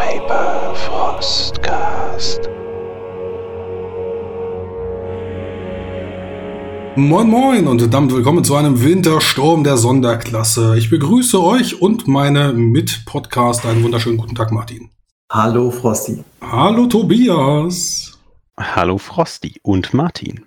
Paper Frostcast. Moin Moin und damit willkommen zu einem Wintersturm der Sonderklasse. Ich begrüße euch und meine Mitpodcaster. Einen wunderschönen guten Tag, Martin. Hallo Frosty. Hallo Tobias. Hallo Frosty und Martin.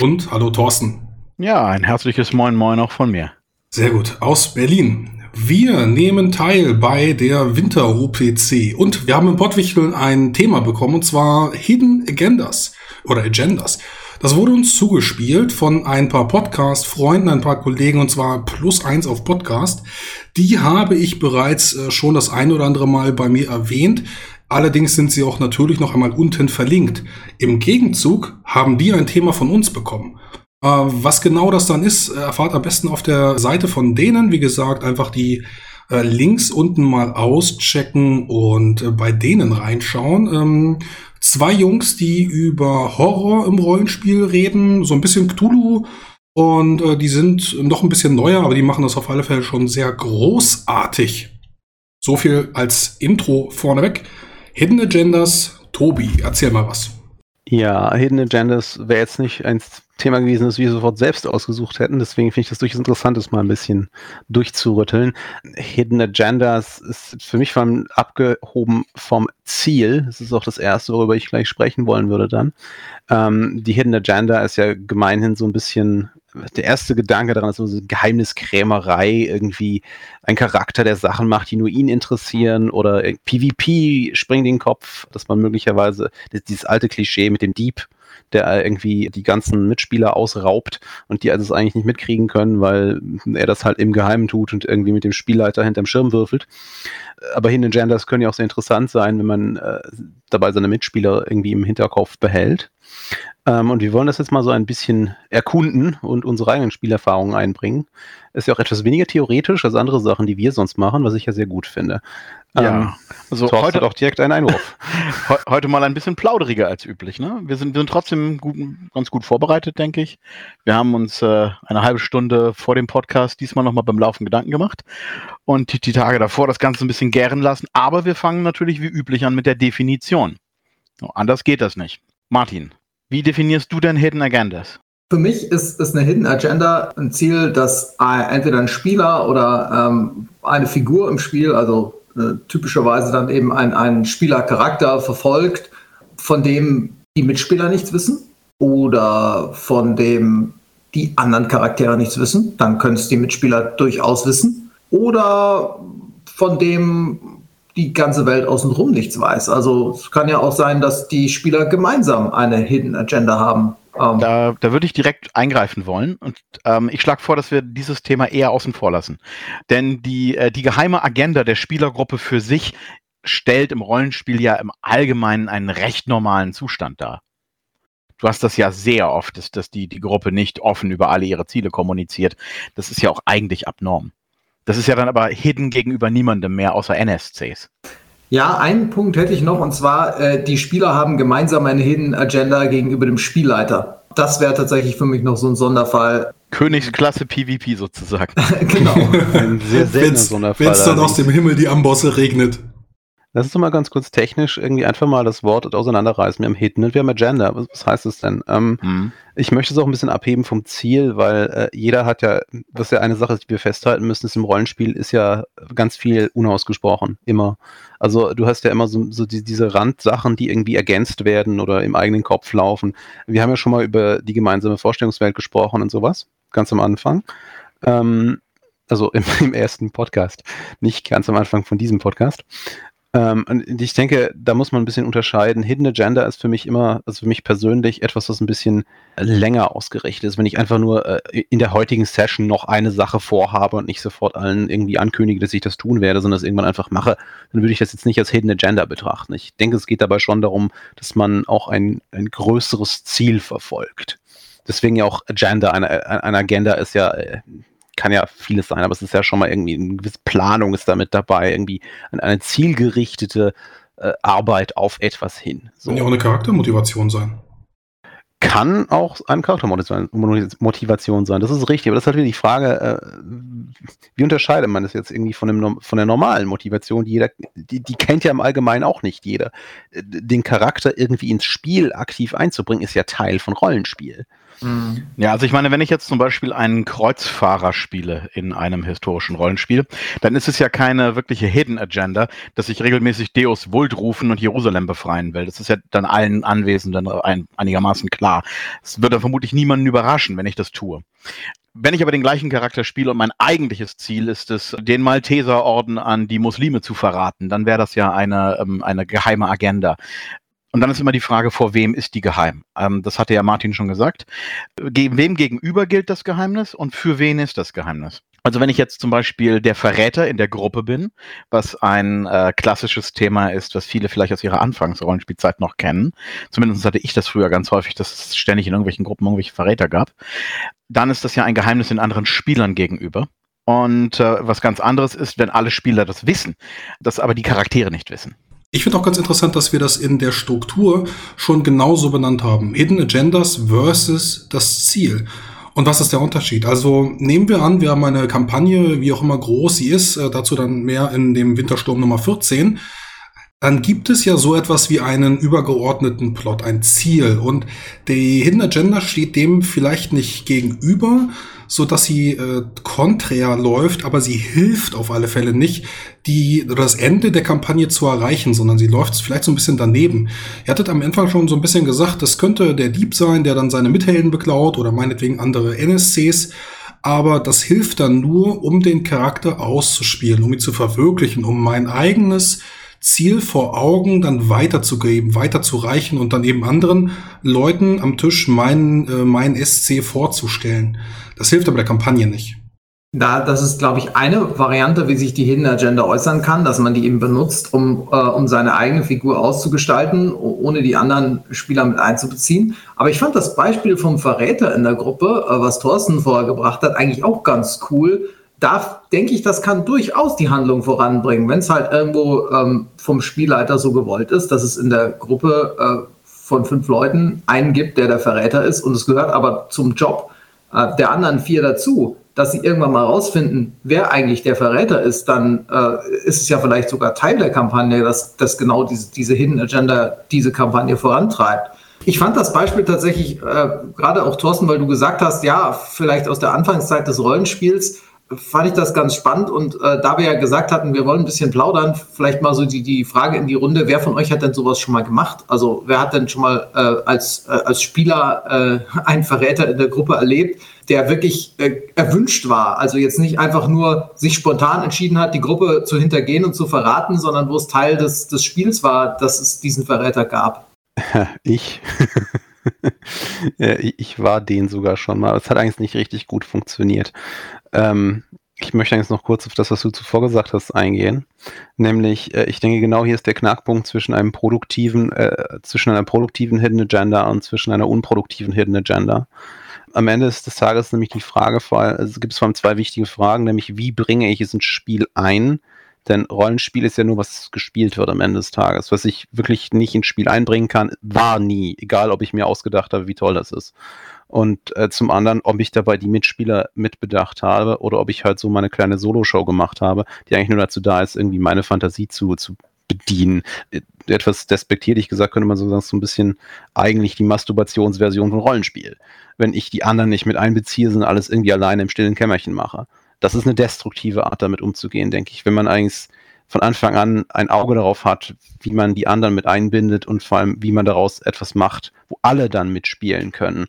Und hallo Thorsten. Ja, ein herzliches Moin Moin auch von mir. Sehr gut. Aus Berlin. Wir nehmen teil bei der Winter-OPC und wir haben im Pottwichteln ein Thema bekommen und zwar Hidden Agendas oder Agendas. Das wurde uns zugespielt von ein paar Podcast-Freunden, ein paar Kollegen und zwar plus eins auf Podcast. Die habe ich bereits äh, schon das ein oder andere Mal bei mir erwähnt. Allerdings sind sie auch natürlich noch einmal unten verlinkt. Im Gegenzug haben die ein Thema von uns bekommen. Äh, was genau das dann ist, äh, erfahrt am besten auf der Seite von denen. Wie gesagt, einfach die äh, Links unten mal auschecken und bei denen reinschauen. Ähm, zwei Jungs, die über Horror im Rollenspiel reden, so ein bisschen Cthulhu. Und äh, die sind noch ein bisschen neuer, aber die machen das auf alle Fälle schon sehr großartig. So viel als Intro vorneweg. Hidden Agendas, Tobi, erzähl mal was. Ja, Hidden Agendas wäre jetzt nicht ein Thema gewesen, das wir sofort selbst ausgesucht hätten. Deswegen finde ich das durchaus interessant, das mal ein bisschen durchzurütteln. Hidden Agendas ist für mich vor allem abgehoben vom Ziel. Das ist auch das erste, worüber ich gleich sprechen wollen würde dann. Ähm, die Hidden Agenda ist ja gemeinhin so ein bisschen der erste Gedanke daran ist so eine Geheimniskrämerei, irgendwie ein Charakter, der Sachen macht, die nur ihn interessieren oder PvP springt in den Kopf, dass man möglicherweise dieses alte Klischee mit dem Dieb, der irgendwie die ganzen Mitspieler ausraubt und die also es eigentlich nicht mitkriegen können, weil er das halt im Geheimen tut und irgendwie mit dem Spielleiter hinterm Schirm würfelt. Aber Hidden Genders können ja auch sehr interessant sein, wenn man äh, dabei seine Mitspieler irgendwie im Hinterkopf behält. Ähm, und wir wollen das jetzt mal so ein bisschen erkunden und unsere eigenen Spielerfahrungen einbringen. Ist ja auch etwas weniger theoretisch als andere Sachen, die wir sonst machen, was ich ja sehr gut finde. Ja, ähm, also Thorsten heute auch direkt einen Einwurf. heute mal ein bisschen plauderiger als üblich. Ne? Wir, sind, wir sind trotzdem gut, ganz gut vorbereitet, denke ich. Wir haben uns äh, eine halbe Stunde vor dem Podcast diesmal nochmal beim Laufen Gedanken gemacht und die, die Tage davor das Ganze ein bisschen gären lassen. Aber wir fangen natürlich wie üblich an mit der Definition. So, anders geht das nicht. Martin, wie definierst du denn Hidden Agendas? Für mich ist, ist eine Hidden Agenda ein Ziel, das entweder ein Spieler oder ähm, eine Figur im Spiel, also äh, typischerweise dann eben ein, ein Spielercharakter verfolgt, von dem die Mitspieler nichts wissen oder von dem die anderen Charaktere nichts wissen, dann können es die Mitspieler durchaus wissen. Oder von dem die ganze Welt außenrum nichts weiß. Also es kann ja auch sein, dass die Spieler gemeinsam eine Hidden Agenda haben. Ähm da, da würde ich direkt eingreifen wollen und ähm, ich schlage vor, dass wir dieses Thema eher außen vor lassen. Denn die, äh, die geheime Agenda der Spielergruppe für sich stellt im Rollenspiel ja im Allgemeinen einen recht normalen Zustand dar. Du hast das ja sehr oft, dass, dass die, die Gruppe nicht offen über alle ihre Ziele kommuniziert. Das ist ja auch eigentlich abnorm. Das ist ja dann aber hidden gegenüber niemandem mehr außer NSCs. Ja, einen Punkt hätte ich noch, und zwar, äh, die Spieler haben gemeinsam eine Hidden Agenda gegenüber dem Spielleiter. Das wäre tatsächlich für mich noch so ein Sonderfall. Königsklasse PvP sozusagen. genau. Ein sehr seltener Sonderfall. Wenn es dann aus dem Himmel die Ambosse regnet. Lass uns doch mal ganz kurz technisch irgendwie einfach mal das Wort auseinanderreißen. Wir haben Hidden und wir haben Agenda. Was, was heißt das denn? Ähm, mhm. Ich möchte es auch ein bisschen abheben vom Ziel, weil äh, jeder hat ja, was ja eine Sache ist, die wir festhalten müssen, ist im Rollenspiel, ist ja ganz viel unausgesprochen. Immer. Also du hast ja immer so, so die, diese Randsachen, die irgendwie ergänzt werden oder im eigenen Kopf laufen. Wir haben ja schon mal über die gemeinsame Vorstellungswelt gesprochen und sowas, ganz am Anfang. Ähm, also im, im, ersten Podcast, nicht ganz am Anfang von diesem Podcast. Ähm, und ich denke, da muss man ein bisschen unterscheiden. Hidden Agenda ist für mich immer, also für mich persönlich etwas, was ein bisschen länger ausgerichtet ist. Wenn ich einfach nur äh, in der heutigen Session noch eine Sache vorhabe und nicht sofort allen irgendwie ankündige, dass ich das tun werde, sondern das irgendwann einfach mache, dann würde ich das jetzt nicht als Hidden Agenda betrachten. Ich denke, es geht dabei schon darum, dass man auch ein, ein größeres Ziel verfolgt. Deswegen ja auch Agenda, eine, eine Agenda ist ja äh, kann ja vieles sein, aber es ist ja schon mal irgendwie eine gewisse Planung ist damit dabei, irgendwie eine zielgerichtete äh, Arbeit auf etwas hin. So. Kann ja auch eine Charaktermotivation sein. Kann auch eine Charaktermotivation sein, das ist richtig, aber das ist halt wieder die Frage, äh, wie unterscheidet man das jetzt irgendwie von, dem, von der normalen Motivation, die jeder, die, die kennt ja im Allgemeinen auch nicht jeder. Den Charakter irgendwie ins Spiel aktiv einzubringen, ist ja Teil von Rollenspiel. Mhm. Ja, also ich meine, wenn ich jetzt zum Beispiel einen Kreuzfahrer spiele in einem historischen Rollenspiel, dann ist es ja keine wirkliche Hidden Agenda, dass ich regelmäßig Deus Vult rufen und Jerusalem befreien will. Das ist ja dann allen Anwesenden ein, einigermaßen klar. Es würde vermutlich niemanden überraschen, wenn ich das tue. Wenn ich aber den gleichen Charakter spiele und mein eigentliches Ziel ist es, den Malteserorden an die Muslime zu verraten, dann wäre das ja eine, ähm, eine geheime Agenda. Und dann ist immer die Frage, vor wem ist die geheim? Ähm, das hatte ja Martin schon gesagt. Ge wem gegenüber gilt das Geheimnis und für wen ist das Geheimnis? Also wenn ich jetzt zum Beispiel der Verräter in der Gruppe bin, was ein äh, klassisches Thema ist, was viele vielleicht aus ihrer Anfangsrollenspielzeit noch kennen, zumindest hatte ich das früher ganz häufig, dass es ständig in irgendwelchen Gruppen irgendwelche Verräter gab, dann ist das ja ein Geheimnis den anderen Spielern gegenüber. Und äh, was ganz anderes ist, wenn alle Spieler das wissen, das aber die Charaktere nicht wissen. Ich finde auch ganz interessant, dass wir das in der Struktur schon genauso benannt haben. Hidden Agendas versus das Ziel. Und was ist der Unterschied? Also nehmen wir an, wir haben eine Kampagne, wie auch immer groß sie ist, äh, dazu dann mehr in dem Wintersturm Nummer 14. Dann gibt es ja so etwas wie einen übergeordneten Plot, ein Ziel. Und die Hidden Agenda steht dem vielleicht nicht gegenüber, so dass sie äh, konträr läuft, aber sie hilft auf alle Fälle nicht, die das Ende der Kampagne zu erreichen, sondern sie läuft vielleicht so ein bisschen daneben. Ihr hattet am Anfang schon so ein bisschen gesagt, das könnte der Dieb sein, der dann seine Mithelden beklaut oder meinetwegen andere NSCs. Aber das hilft dann nur, um den Charakter auszuspielen, um ihn zu verwirklichen, um mein eigenes Ziel vor Augen dann weiterzugeben, weiterzureichen und dann eben anderen Leuten am Tisch meinen, äh, mein SC vorzustellen. Das hilft aber der Kampagne nicht. Da, das ist, glaube ich, eine Variante, wie sich die Hidden Agenda äußern kann, dass man die eben benutzt, um, äh, um seine eigene Figur auszugestalten, ohne die anderen Spieler mit einzubeziehen. Aber ich fand das Beispiel vom Verräter in der Gruppe, äh, was Thorsten vorher gebracht hat, eigentlich auch ganz cool. Da denke ich, das kann durchaus die Handlung voranbringen, wenn es halt irgendwo ähm, vom Spielleiter so gewollt ist, dass es in der Gruppe äh, von fünf Leuten einen gibt, der der Verräter ist und es gehört aber zum Job äh, der anderen vier dazu, dass sie irgendwann mal rausfinden, wer eigentlich der Verräter ist, dann äh, ist es ja vielleicht sogar Teil der Kampagne, dass, dass genau diese, diese Hidden Agenda diese Kampagne vorantreibt. Ich fand das Beispiel tatsächlich, äh, gerade auch Thorsten, weil du gesagt hast, ja, vielleicht aus der Anfangszeit des Rollenspiels, fand ich das ganz spannend. Und äh, da wir ja gesagt hatten, wir wollen ein bisschen plaudern, vielleicht mal so die, die Frage in die Runde, wer von euch hat denn sowas schon mal gemacht? Also wer hat denn schon mal äh, als, äh, als Spieler äh, einen Verräter in der Gruppe erlebt, der wirklich äh, erwünscht war? Also jetzt nicht einfach nur sich spontan entschieden hat, die Gruppe zu hintergehen und zu verraten, sondern wo es Teil des, des Spiels war, dass es diesen Verräter gab. Ich. ich war den sogar schon mal. Es hat eigentlich nicht richtig gut funktioniert. Ähm, ich möchte jetzt noch kurz auf das, was du zuvor gesagt hast, eingehen. Nämlich, äh, ich denke, genau hier ist der Knackpunkt zwischen einem produktiven, äh, zwischen einer produktiven Hidden Agenda und zwischen einer unproduktiven Hidden Agenda. Am Ende des Tages nämlich die Frage, es gibt vor allem zwei wichtige Fragen, nämlich wie bringe ich es ins Spiel ein? Denn Rollenspiel ist ja nur, was gespielt wird am Ende des Tages. Was ich wirklich nicht ins Spiel einbringen kann, war nie, egal ob ich mir ausgedacht habe, wie toll das ist und äh, zum anderen, ob ich dabei die Mitspieler mitbedacht habe oder ob ich halt so meine kleine Solo-Show gemacht habe, die eigentlich nur dazu da ist, irgendwie meine Fantasie zu, zu bedienen. Äh, etwas despektierlich gesagt könnte man so sagen, so ein bisschen eigentlich die Masturbationsversion von Rollenspiel. Wenn ich die anderen nicht mit einbeziehe, sondern alles irgendwie alleine im stillen Kämmerchen mache. Das ist eine destruktive Art, damit umzugehen, denke ich. Wenn man eigentlich von Anfang an ein Auge darauf hat, wie man die anderen mit einbindet und vor allem, wie man daraus etwas macht, wo alle dann mitspielen können,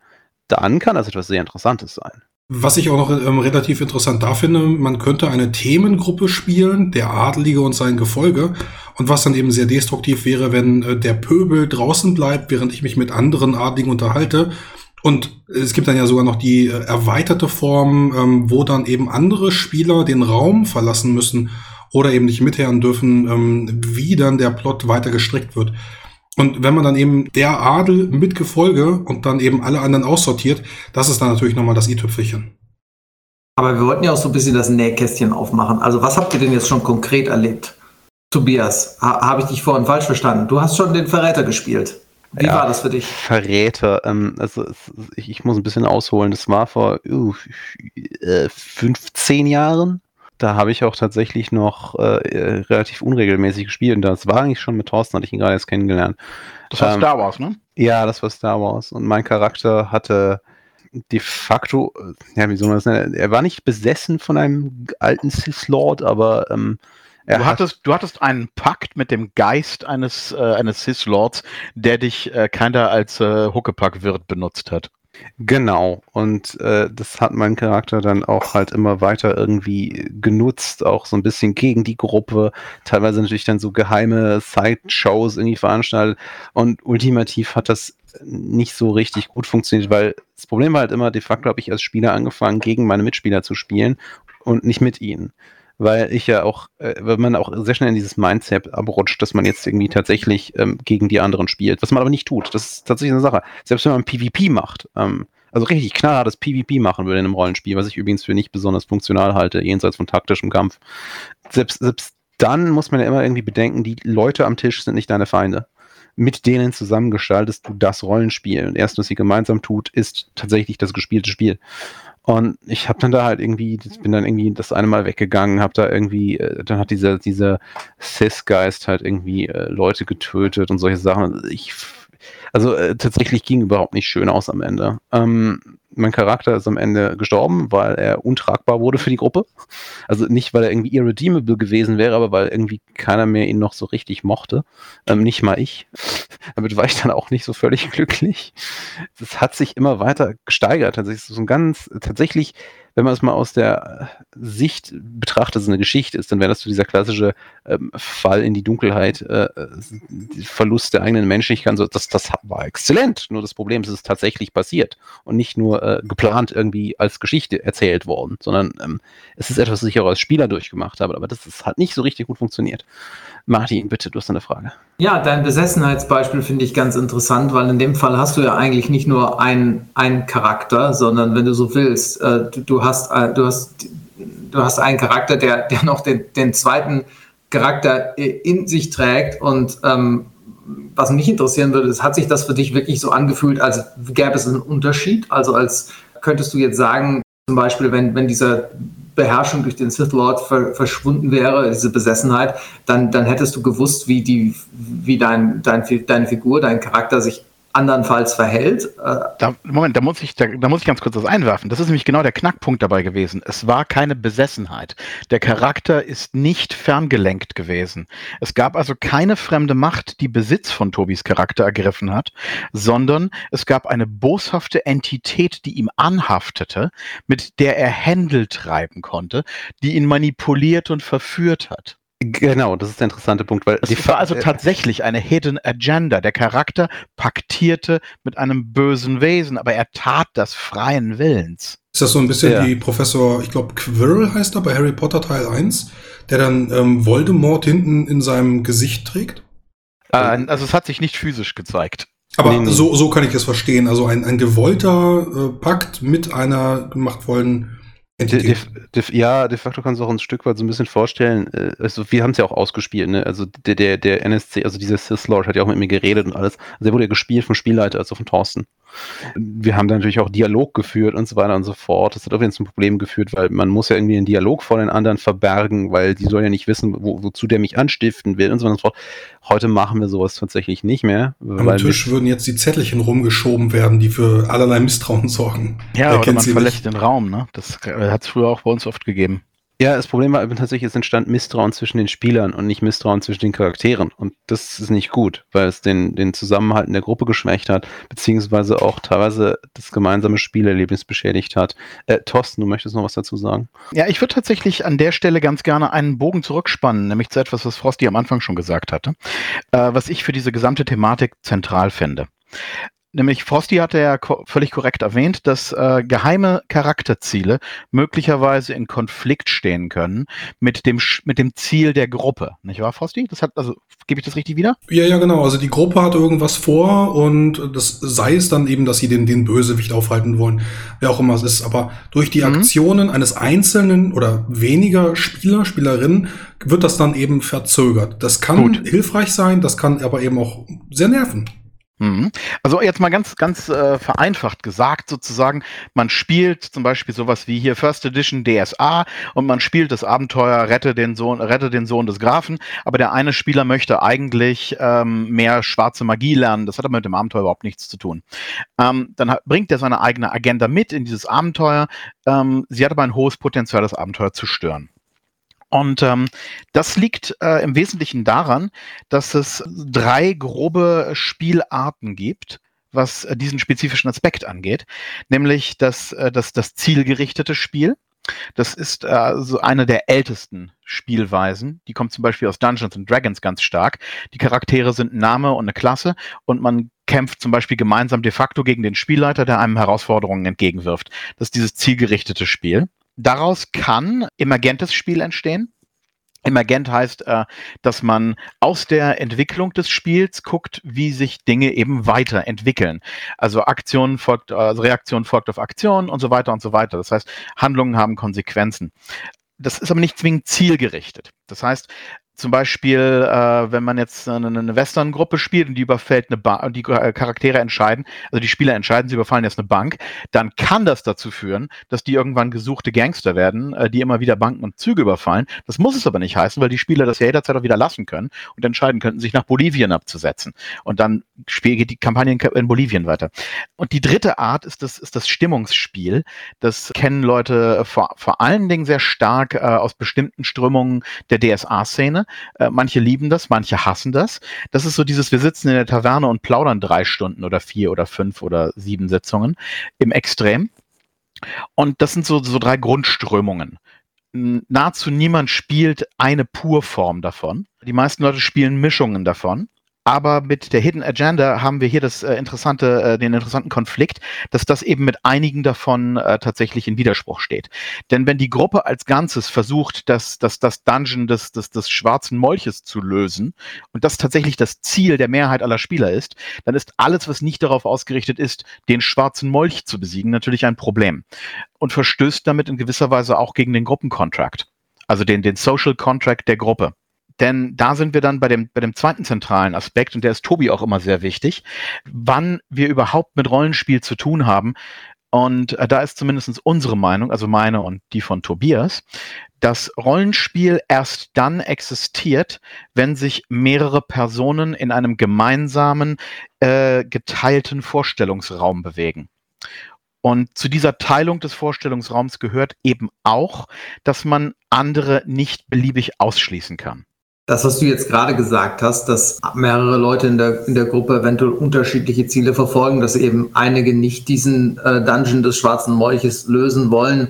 dann kann das etwas sehr Interessantes sein. Was ich auch noch ähm, relativ interessant da finde, man könnte eine Themengruppe spielen, der Adlige und sein Gefolge. Und was dann eben sehr destruktiv wäre, wenn äh, der Pöbel draußen bleibt, während ich mich mit anderen Adligen unterhalte. Und es gibt dann ja sogar noch die äh, erweiterte Form, ähm, wo dann eben andere Spieler den Raum verlassen müssen oder eben nicht mithören dürfen, ähm, wie dann der Plot weiter gestrickt wird. Und wenn man dann eben der Adel mit Gefolge und dann eben alle anderen aussortiert, das ist dann natürlich nochmal das i-Tüpfelchen. Aber wir wollten ja auch so ein bisschen das Nähkästchen aufmachen. Also was habt ihr denn jetzt schon konkret erlebt? Tobias, ha habe ich dich vorhin falsch verstanden? Du hast schon den Verräter gespielt. Wie Ja. war das für dich? Verräter. Ähm, also ich, ich muss ein bisschen ausholen. Das war vor uh, äh, 15 Jahren. Da habe ich auch tatsächlich noch äh, äh, relativ unregelmäßig gespielt. Und das war eigentlich schon mit Thorsten, hatte ich ihn gerade erst kennengelernt. Das war Ähm, Star Wars, ne? Ja, das war Star Wars. Und mein Charakter hatte de facto, ja, wie soll man das nennen? Er war nicht besessen von einem alten Sith Lord, aber ähm, er Du hat- hattest, du hattest einen Pakt mit dem Geist eines, äh, eines Sith-Lords, der dich äh, keiner als äh, Huckepack-Wirt benutzt hat. Genau, und äh, das hat mein Charakter dann auch halt immer weiter irgendwie genutzt, auch so ein bisschen gegen die Gruppe, teilweise natürlich dann so geheime Side-Shows irgendwie veranstaltet. Und ultimativ hat das nicht so richtig gut funktioniert, weil das Problem war halt immer, de facto habe ich als Spieler angefangen, gegen meine Mitspieler zu spielen und nicht mit ihnen. Weil ich ja auch, äh, wenn man auch sehr schnell in dieses Mindset abrutscht, dass man jetzt irgendwie tatsächlich ähm, gegen die anderen spielt, was man aber nicht tut. Das ist tatsächlich eine Sache. Selbst wenn man PvP macht, ähm, also richtig knallhartes PvP machen würde in einem Rollenspiel, was ich übrigens für nicht besonders funktional halte, jenseits von taktischem Kampf. Selbst, selbst dann muss man ja immer irgendwie bedenken, die Leute am Tisch sind nicht deine Feinde. Mit denen zusammen gestaltest du das Rollenspiel. Und erst, was sie gemeinsam tut, ist tatsächlich das gespielte Spiel. Und ich habe dann da halt irgendwie, bin dann irgendwie das eine Mal weggegangen, habe da irgendwie, äh, dann hat dieser, dieser Cis-Geist halt irgendwie äh, Leute getötet und solche Sachen. Ich, also äh, tatsächlich ging überhaupt nicht schön aus am Ende. Ähm, mein Charakter ist am Ende gestorben, weil er untragbar wurde für die Gruppe. Also nicht, weil er irgendwie irredeemable gewesen wäre, aber weil irgendwie keiner mehr ihn noch so richtig mochte. Ähm, nicht mal ich. Damit war ich dann auch nicht so völlig glücklich. Das hat sich immer weiter gesteigert. Tatsächlich so ein ganz, tatsächlich, wenn man es mal aus der Sicht betrachtet, es eine Geschichte ist, dann wäre das so dieser klassische ähm, Fall in die Dunkelheit, äh, Verlust der eigenen Menschlichkeit. So, das, das war exzellent. Nur das Problem ist, es ist tatsächlich passiert und nicht nur äh, geplant irgendwie als Geschichte erzählt worden, sondern ähm, es ist etwas, was ich auch als Spieler durchgemacht habe. Aber das ist, hat nicht so richtig gut funktioniert. Martin, bitte, du hast eine Frage. Ja, dein Besessenheitsbeispiel finde ich ganz interessant, weil in dem Fall hast du ja eigentlich nicht nur einen, einen Charakter, sondern wenn du so willst, äh, du, du, hast, äh, du, hast, du hast einen Charakter, der, der noch den, den zweiten Charakter in sich trägt und ähm, was mich interessieren würde, ist, hat sich das für dich wirklich so angefühlt, als gäbe es einen Unterschied? Also als könntest du jetzt sagen, zum Beispiel, wenn, wenn dieser Beherrschung durch den Sith Lord ver verschwunden wäre, diese Besessenheit, dann, dann hättest du gewusst, wie, die, wie dein, dein, deine Figur, dein Charakter sich andernfalls verhält. Äh, Da, Moment, da muss, ich, da, da muss ich ganz kurz was einwerfen. Das ist nämlich genau der Knackpunkt dabei gewesen. Es war keine Besessenheit. Der Charakter ist nicht ferngelenkt gewesen. Es gab also keine fremde Macht, die Besitz von Tobis Charakter ergriffen hat, sondern es gab eine boshafte Entität, die ihm anhaftete, mit der er Händel treiben konnte, die ihn manipuliert und verführt hat. Genau, das ist der interessante Punkt, weil Es war also tatsächlich eine Hidden Agenda. Der Charakter paktierte mit einem bösen Wesen, aber er tat das freien Willens. Ist das so ein bisschen Ja. wie Professor, ich glaube, Quirrell heißt er bei Harry Potter Teil 1, der dann ähm, Voldemort hinten in seinem Gesicht trägt? Äh, also es hat sich nicht physisch gezeigt. Aber Nee, nee. So, so kann ich es verstehen. Also ein, ein gewollter äh, Pakt mit einer machtvollen De, de, de, ja, de facto kannst du auch ein Stück weit so ein bisschen vorstellen. äh, Also wir haben es ja auch ausgespielt, ne? Also der, der, der NSC, also dieser Sith Lord hat ja auch mit mir geredet und alles. Also er wurde ja gespielt vom Spielleiter, also von Thorsten. Wir haben da natürlich auch Dialog geführt und so weiter und so fort. Das hat auf jeden Fall zum Problem geführt, weil man muss ja irgendwie den Dialog vor den anderen verbergen, weil die sollen ja nicht wissen, wo, wozu der mich anstiften will und so weiter und so fort. Heute machen wir sowas tatsächlich nicht mehr. Am weil Tisch würden jetzt die Zettelchen rumgeschoben werden, die für allerlei Misstrauen sorgen. Ja, Wer oder man sie verlässt den Raum. Ne? Das hat es früher auch bei uns oft gegeben. Ja, das Problem war tatsächlich, es entstand Misstrauen zwischen den Spielern und nicht Misstrauen zwischen den Charakteren. Und das ist nicht gut, weil es den, den Zusammenhalt in der Gruppe geschwächt hat, beziehungsweise auch teilweise das gemeinsame Spielerlebnis beschädigt hat. Äh, Thorsten, du möchtest noch was dazu sagen? Ja, ich würde tatsächlich an der Stelle ganz gerne einen Bogen zurückspannen, nämlich zu etwas, was Frosty am Anfang schon gesagt hatte, äh, was ich für diese gesamte Thematik zentral finde. Nämlich Frosty hatte ja ko völlig korrekt erwähnt, dass äh, geheime Charakterziele möglicherweise in Konflikt stehen können mit dem, Sch- mit dem Ziel der Gruppe. Nicht wahr, Frosty? Das hat, also, gebe ich das richtig wieder? Ja, ja, genau. Also die Gruppe hat irgendwas vor und das sei es dann eben, dass sie den, den Bösewicht aufhalten wollen, wer auch immer es ist. Aber durch die Mhm. Aktionen eines einzelnen oder weniger Spieler, Spielerinnen wird das dann eben verzögert. Das kann Gut. hilfreich sein, das kann aber eben auch sehr nerven. Mhm. Also jetzt mal ganz, ganz äh, vereinfacht gesagt sozusagen, man spielt zum Beispiel sowas wie hier First Edition DSA und man spielt das Abenteuer Rette den Sohn, Rette den Sohn des Grafen, aber der eine Spieler möchte eigentlich ähm, mehr schwarze Magie lernen. Das hat aber mit dem Abenteuer überhaupt nichts zu tun. Ähm, dann hat, bringt er seine eigene Agenda mit in dieses Abenteuer. Ähm, sie hat aber ein hohes Potenzial, das Abenteuer zu stören. Und ähm, das liegt äh, im Wesentlichen daran, dass es drei grobe Spielarten gibt, was äh, diesen spezifischen Aspekt angeht, nämlich das, äh, das, das zielgerichtete Spiel. Das ist äh, so eine der ältesten Spielweisen. Die kommt zum Beispiel aus Dungeons and Dragons ganz stark. Die Charaktere sind ein Name und eine Klasse und man kämpft zum Beispiel gemeinsam de facto gegen den Spielleiter, der einem Herausforderungen entgegenwirft. Das ist dieses zielgerichtete Spiel. Daraus kann emergentes Spiel entstehen. Emergent heißt, äh, dass man aus der Entwicklung des Spiels guckt, wie sich Dinge eben weiterentwickeln. Also Aktion folgt, also Reaktion folgt auf Aktion und so weiter und so weiter. Das heißt, Handlungen haben Konsequenzen. Das ist aber nicht zwingend zielgerichtet. Das heißt, zum Beispiel, äh, wenn man jetzt eine, eine Western-Gruppe spielt und die überfällt eine Bank, die äh, Charaktere entscheiden, also die Spieler entscheiden, sie überfallen jetzt eine Bank, dann kann das dazu führen, dass die irgendwann gesuchte Gangster werden, äh, die immer wieder Banken und Züge überfallen. Das muss es aber nicht heißen, weil die Spieler das ja jederzeit auch wieder lassen können und entscheiden könnten, sich nach Bolivien abzusetzen. Und dann geht die Kampagne in Bolivien weiter. Und die dritte Art ist das, ist das Stimmungsspiel. Das kennen Leute vor, vor allen Dingen sehr stark äh, aus bestimmten Strömungen der DSA-Szene äh, manche lieben das, manche hassen das. Das ist so dieses, wir sitzen in der Taverne und plaudern drei Stunden oder vier oder fünf oder sieben Sitzungen im Extrem. Und das sind so, so drei Grundströmungen. Nahezu niemand spielt eine Purform davon. Die meisten Leute spielen Mischungen davon. Aber mit der Hidden Agenda haben wir hier das äh, interessante, äh, den interessanten Konflikt, dass das eben mit einigen davon äh, tatsächlich in Widerspruch steht. Denn wenn die Gruppe als Ganzes versucht, das, das, das Dungeon des, des, des schwarzen Molches zu lösen und das tatsächlich das Ziel der Mehrheit aller Spieler ist, dann ist alles, was nicht darauf ausgerichtet ist, den schwarzen Molch zu besiegen, natürlich ein Problem. Und verstößt damit in gewisser Weise auch gegen den Gruppencontract. Also den, den Social Contract der Gruppe. Denn da sind wir dann bei dem, bei dem zweiten zentralen Aspekt, und der ist Tobi auch immer sehr wichtig, wann wir überhaupt mit Rollenspiel zu tun haben. Und äh, da ist zumindest unsere Meinung, also meine und die von Tobias, dass Rollenspiel erst dann existiert, wenn sich mehrere Personen in einem gemeinsamen, äh, geteilten Vorstellungsraum bewegen. Und zu dieser Teilung des Vorstellungsraums gehört eben auch, dass man andere nicht beliebig ausschließen kann. Das, was du jetzt gerade gesagt hast, dass mehrere Leute in der, in der Gruppe eventuell unterschiedliche Ziele verfolgen, dass eben einige nicht diesen äh, Dungeon des schwarzen Molches lösen wollen,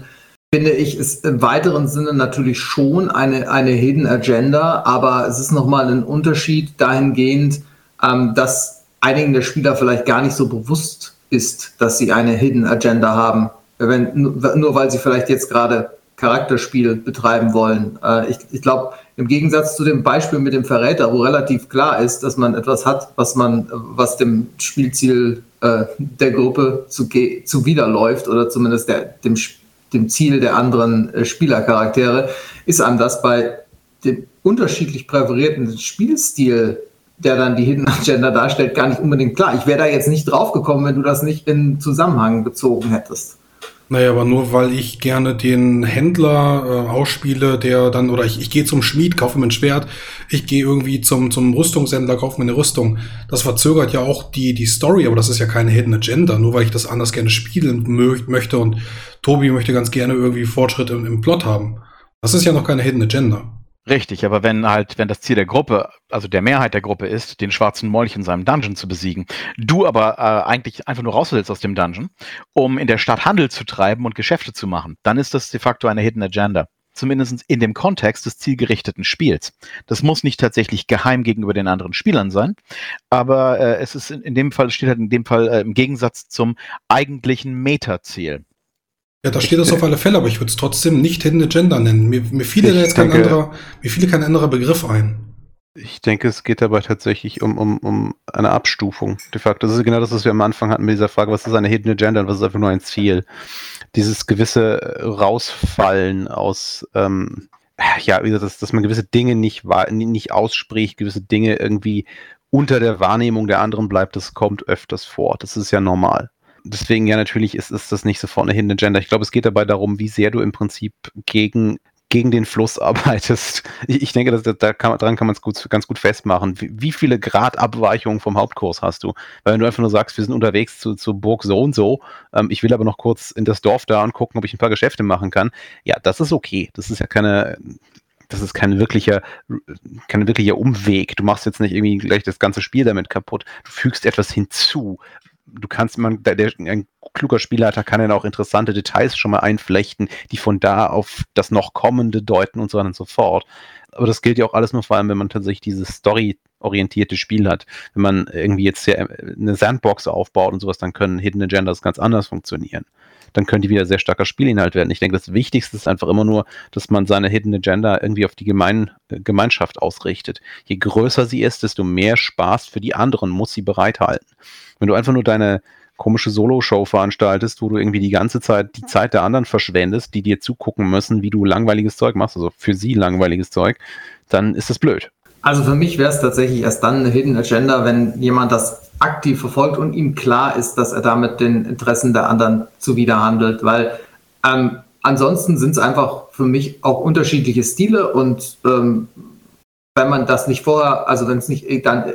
finde ich, ist im weiteren Sinne natürlich schon eine, eine Hidden Agenda, aber es ist nochmal ein Unterschied dahingehend, ähm, dass einigen der Spieler vielleicht gar nicht so bewusst ist, dass sie eine Hidden Agenda haben, wenn, nur weil sie vielleicht jetzt gerade Charakterspiel betreiben wollen. Äh, ich ich glaube, im Gegensatz zu dem Beispiel mit dem Verräter, wo relativ klar ist, dass man etwas hat, was man, was dem Spielziel äh, der Gruppe zu, zuwiderläuft oder zumindest der, dem, dem Ziel der anderen äh, Spielercharaktere, ist einem das bei dem unterschiedlich präferierten Spielstil, der dann die Hidden Agenda darstellt, gar nicht unbedingt klar. Ich wäre da jetzt nicht draufgekommen, wenn du das nicht in Zusammenhang gezogen hättest. Naja, aber nur weil ich gerne den Händler äh, ausspiele, der dann, oder ich, ich gehe zum Schmied, kaufe mir ein Schwert, ich gehe irgendwie zum, zum Rüstungshändler, kaufe mir eine Rüstung. Das verzögert ja auch die, die Story, aber das ist ja keine Hidden Agenda, nur weil ich das anders gerne spielen mö möchte und Tobi möchte ganz gerne irgendwie Fortschritt im, im Plot haben. Das ist ja noch keine Hidden Agenda. Richtig, aber wenn halt, wenn das Ziel der Gruppe, also der Mehrheit der Gruppe ist, den schwarzen Molch in seinem Dungeon zu besiegen, du aber äh, eigentlich einfach nur raus willst aus dem Dungeon, um in der Stadt Handel zu treiben und Geschäfte zu machen, dann ist das de facto eine Hidden Agenda. Zumindest in dem Kontext des zielgerichteten Spiels. Das muss nicht tatsächlich geheim gegenüber den anderen Spielern sein, aber äh, es ist in, in, dem Fall, steht halt in dem Fall äh, im Gegensatz zum eigentlichen Meta-Ziel. Ja, da steht das auf alle Fälle, aber ich würde es trotzdem nicht Hidden Agenda nennen. Mir, mir fiel da jetzt kein anderer, mir fiel kein anderer Begriff ein. Ich denke, es geht dabei tatsächlich um, um, um eine Abstufung. De facto, das ist genau das, was wir am Anfang hatten mit dieser Frage, was ist eine Hidden Agenda und was ist einfach nur ein Ziel. Dieses gewisse Rausfallen aus, ähm, ja, wie gesagt, dass, dass man gewisse Dinge nicht, nicht ausspricht, gewisse Dinge irgendwie unter der Wahrnehmung der anderen bleibt, das kommt öfters vor. Das ist ja normal. Deswegen ja natürlich ist, ist das nicht sofort eine Hidden Agenda. Ich glaube, es geht dabei darum, wie sehr du im Prinzip gegen gegen den Fluss arbeitest. Ich, ich denke, dass, da kann, daran kann man es gut, ganz gut festmachen. Wie, wie, viele Grad Abweichungen vom Hauptkurs hast du? Weil wenn du einfach nur sagst, wir sind unterwegs zu, zu Burg so und so, ähm, ich will aber noch kurz in das Dorf da und gucken, ob ich ein paar Geschäfte machen kann, ja, das ist okay. Das ist ja keine, das ist kein wirklicher, kein wirklicher Umweg. Du machst jetzt nicht irgendwie gleich das ganze Spiel damit kaputt. Du fügst etwas hinzu. Du kannst man, der, der, ein kluger Spielleiter kann dann auch interessante Details schon mal einflechten, die von da auf das noch kommende deuten und so weiter und so fort. Aber das gilt ja auch alles nur vor allem, wenn man tatsächlich dieses Story-orientierte Spiel hat. Wenn man irgendwie jetzt hier eine Sandbox aufbaut und sowas, dann können Hidden Agendas ganz anders funktionieren dann können die wieder sehr starker Spielinhalt werden. Ich denke, das Wichtigste ist einfach immer nur, dass man seine Hidden Agenda irgendwie auf die Gemein äh, Gemeinschaft ausrichtet. Je größer sie ist, desto mehr Spaß für die anderen muss sie bereithalten. Wenn du einfach nur deine komische Solo-Show veranstaltest, wo du irgendwie die ganze Zeit die Zeit der anderen verschwendest, die dir zugucken müssen, wie du langweiliges Zeug machst, also für sie langweiliges Zeug, dann ist das blöd. Also für mich wäre es tatsächlich erst dann eine Hidden Agenda, wenn jemand das aktiv verfolgt und ihm klar ist, dass er damit den Interessen der anderen zuwiderhandelt, weil ähm, ansonsten sind es einfach für mich auch unterschiedliche Stile und ähm, wenn man das nicht vorher, also wenn es nicht dann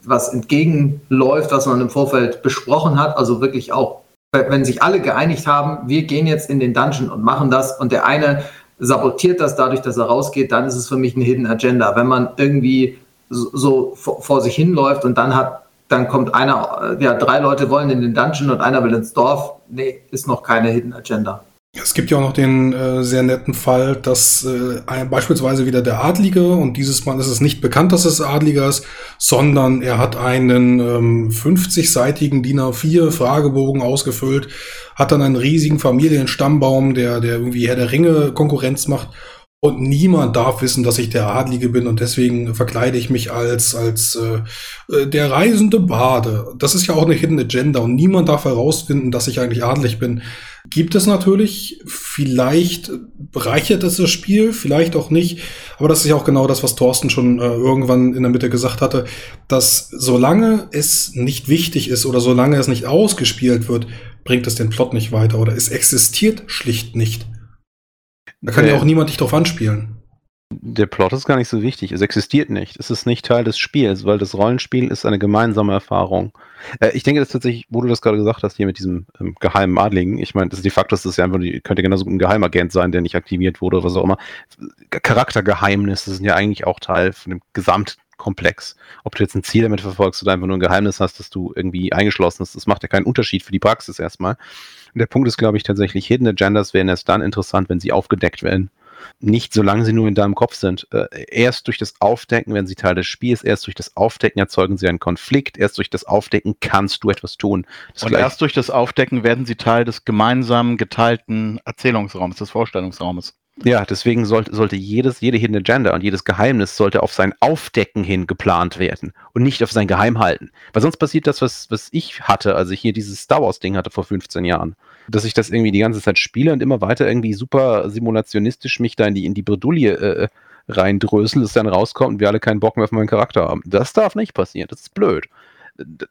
irgendwas entgegenläuft, was man im Vorfeld besprochen hat, also wirklich auch, wenn sich alle geeinigt haben, wir gehen jetzt in den Dungeon und machen das und der eine sabotiert das dadurch, dass er rausgeht, dann ist es für mich eine Hidden Agenda. Wenn man irgendwie so, so vor, vor sich hinläuft und dann hat dann kommt einer, ja, drei Leute wollen in den Dungeon und einer will ins Dorf. Nee, ist noch keine Hidden Agenda. Es gibt ja auch noch den äh, sehr netten Fall, dass äh, ein, beispielsweise wieder der Adlige, und dieses Mal ist es nicht bekannt, dass es Adliger ist, sondern er hat einen ähm, 50-seitigen DIN A4 Fragebogen ausgefüllt, hat dann einen riesigen Familienstammbaum, der, der irgendwie Herr der Ringe Konkurrenz macht und niemand darf wissen, dass ich der Adlige bin und deswegen verkleide ich mich als, als äh, äh, der reisende Bade. Das ist ja auch eine Hidden Agenda und niemand darf herausfinden, dass ich eigentlich adlig bin. Gibt es natürlich, vielleicht bereichert es das Spiel, vielleicht auch nicht, aber das ist ja auch genau das, was Thorsten schon äh, irgendwann in der Mitte gesagt hatte, dass solange es nicht wichtig ist oder solange es nicht ausgespielt wird, bringt es den Plot nicht weiter oder es existiert schlicht nicht. Da kann ja auch niemand dich drauf anspielen. Der Plot ist gar nicht so wichtig. Es existiert nicht. Es ist nicht Teil des Spiels, weil das Rollenspiel ist eine gemeinsame Erfahrung. Äh, ich denke, dass tatsächlich, wo du das gerade gesagt hast, hier mit diesem ähm, geheimen Adligen, ich meine, das ist de facto, das ist ja einfach, könnte genauso ein Geheimagent sein, der nicht aktiviert wurde oder was auch immer. Charaktergeheimnisse sind ja eigentlich auch Teil von dem Gesamtkomplex. Ob du jetzt ein Ziel damit verfolgst oder einfach nur ein Geheimnis hast, das du irgendwie eingeschlossen hast, das macht ja keinen Unterschied für die Praxis erstmal. Der Punkt ist, glaube ich, tatsächlich, Hidden Agendas wären erst dann interessant, wenn sie aufgedeckt werden. Nicht solange sie nur in deinem Kopf sind. Äh, erst durch das Aufdecken werden sie Teil des Spiels, erst durch das Aufdecken erzeugen sie einen Konflikt, erst durch das Aufdecken kannst du etwas tun. Das Und erst durch das Aufdecken werden sie Teil des gemeinsamen geteilten Erzählungsraums, des Vorstellungsraumes. Ja, deswegen sollte, sollte jedes, jede Hidden Agenda und jedes Geheimnis sollte auf sein Aufdecken hin geplant werden und nicht auf sein Geheimhalten. Weil sonst passiert das, was, was ich hatte, als ich hier dieses Star Wars-Ding hatte vor 15 Jahren. Dass ich das irgendwie die ganze Zeit spiele und immer weiter irgendwie super simulationistisch mich da in die, in die Bredouille äh, reindrösel, dass dann rauskommt und wir alle keinen Bock mehr auf meinen Charakter haben. Das darf nicht passieren, das ist blöd.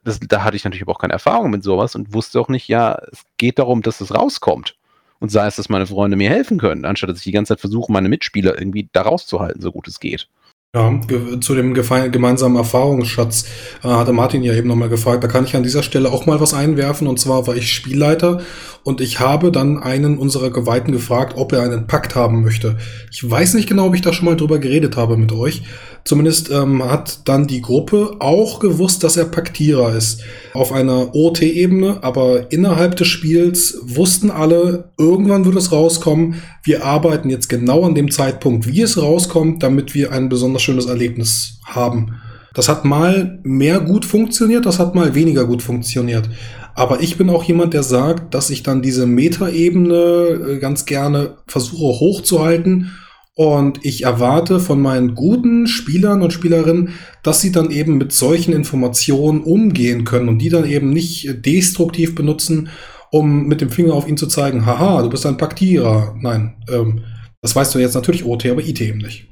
Das, da hatte ich natürlich auch keine Erfahrung mit sowas und wusste auch nicht, ja, es geht darum, dass es rauskommt und sei es, dass meine Freunde mir helfen können, anstatt dass ich die ganze Zeit versuche, meine Mitspieler irgendwie da rauszuhalten, so gut es geht. Ja, zu dem gemeinsamen Erfahrungsschatz äh, hatte Martin ja eben nochmal gefragt. Da kann ich an dieser Stelle auch mal was einwerfen. Und zwar war ich Spielleiter und ich habe dann einen unserer Geweihten gefragt, ob er einen Pakt haben möchte. Ich weiß nicht genau, ob ich da schon mal drüber geredet habe mit euch. Zumindest ähm, hat dann die Gruppe auch gewusst, dass er Paktierer ist. Auf einer OT-Ebene, aber innerhalb des Spiels wussten alle, irgendwann wird es rauskommen. Wir arbeiten jetzt genau an dem Zeitpunkt, wie es rauskommt, damit wir ein besonders schönes Erlebnis haben. Das hat mal mehr gut funktioniert, das hat mal weniger gut funktioniert. Aber ich bin auch jemand, der sagt, dass ich dann diese Metaebene äh, ganz gerne versuche hochzuhalten und ich erwarte von meinen guten Spielern und Spielerinnen, dass sie dann eben mit solchen Informationen umgehen können und die dann eben nicht destruktiv benutzen, um mit dem Finger auf ihn zu zeigen, haha, du bist ein Paktierer. Nein, ähm, das weißt du jetzt natürlich OT, aber IT eben nicht.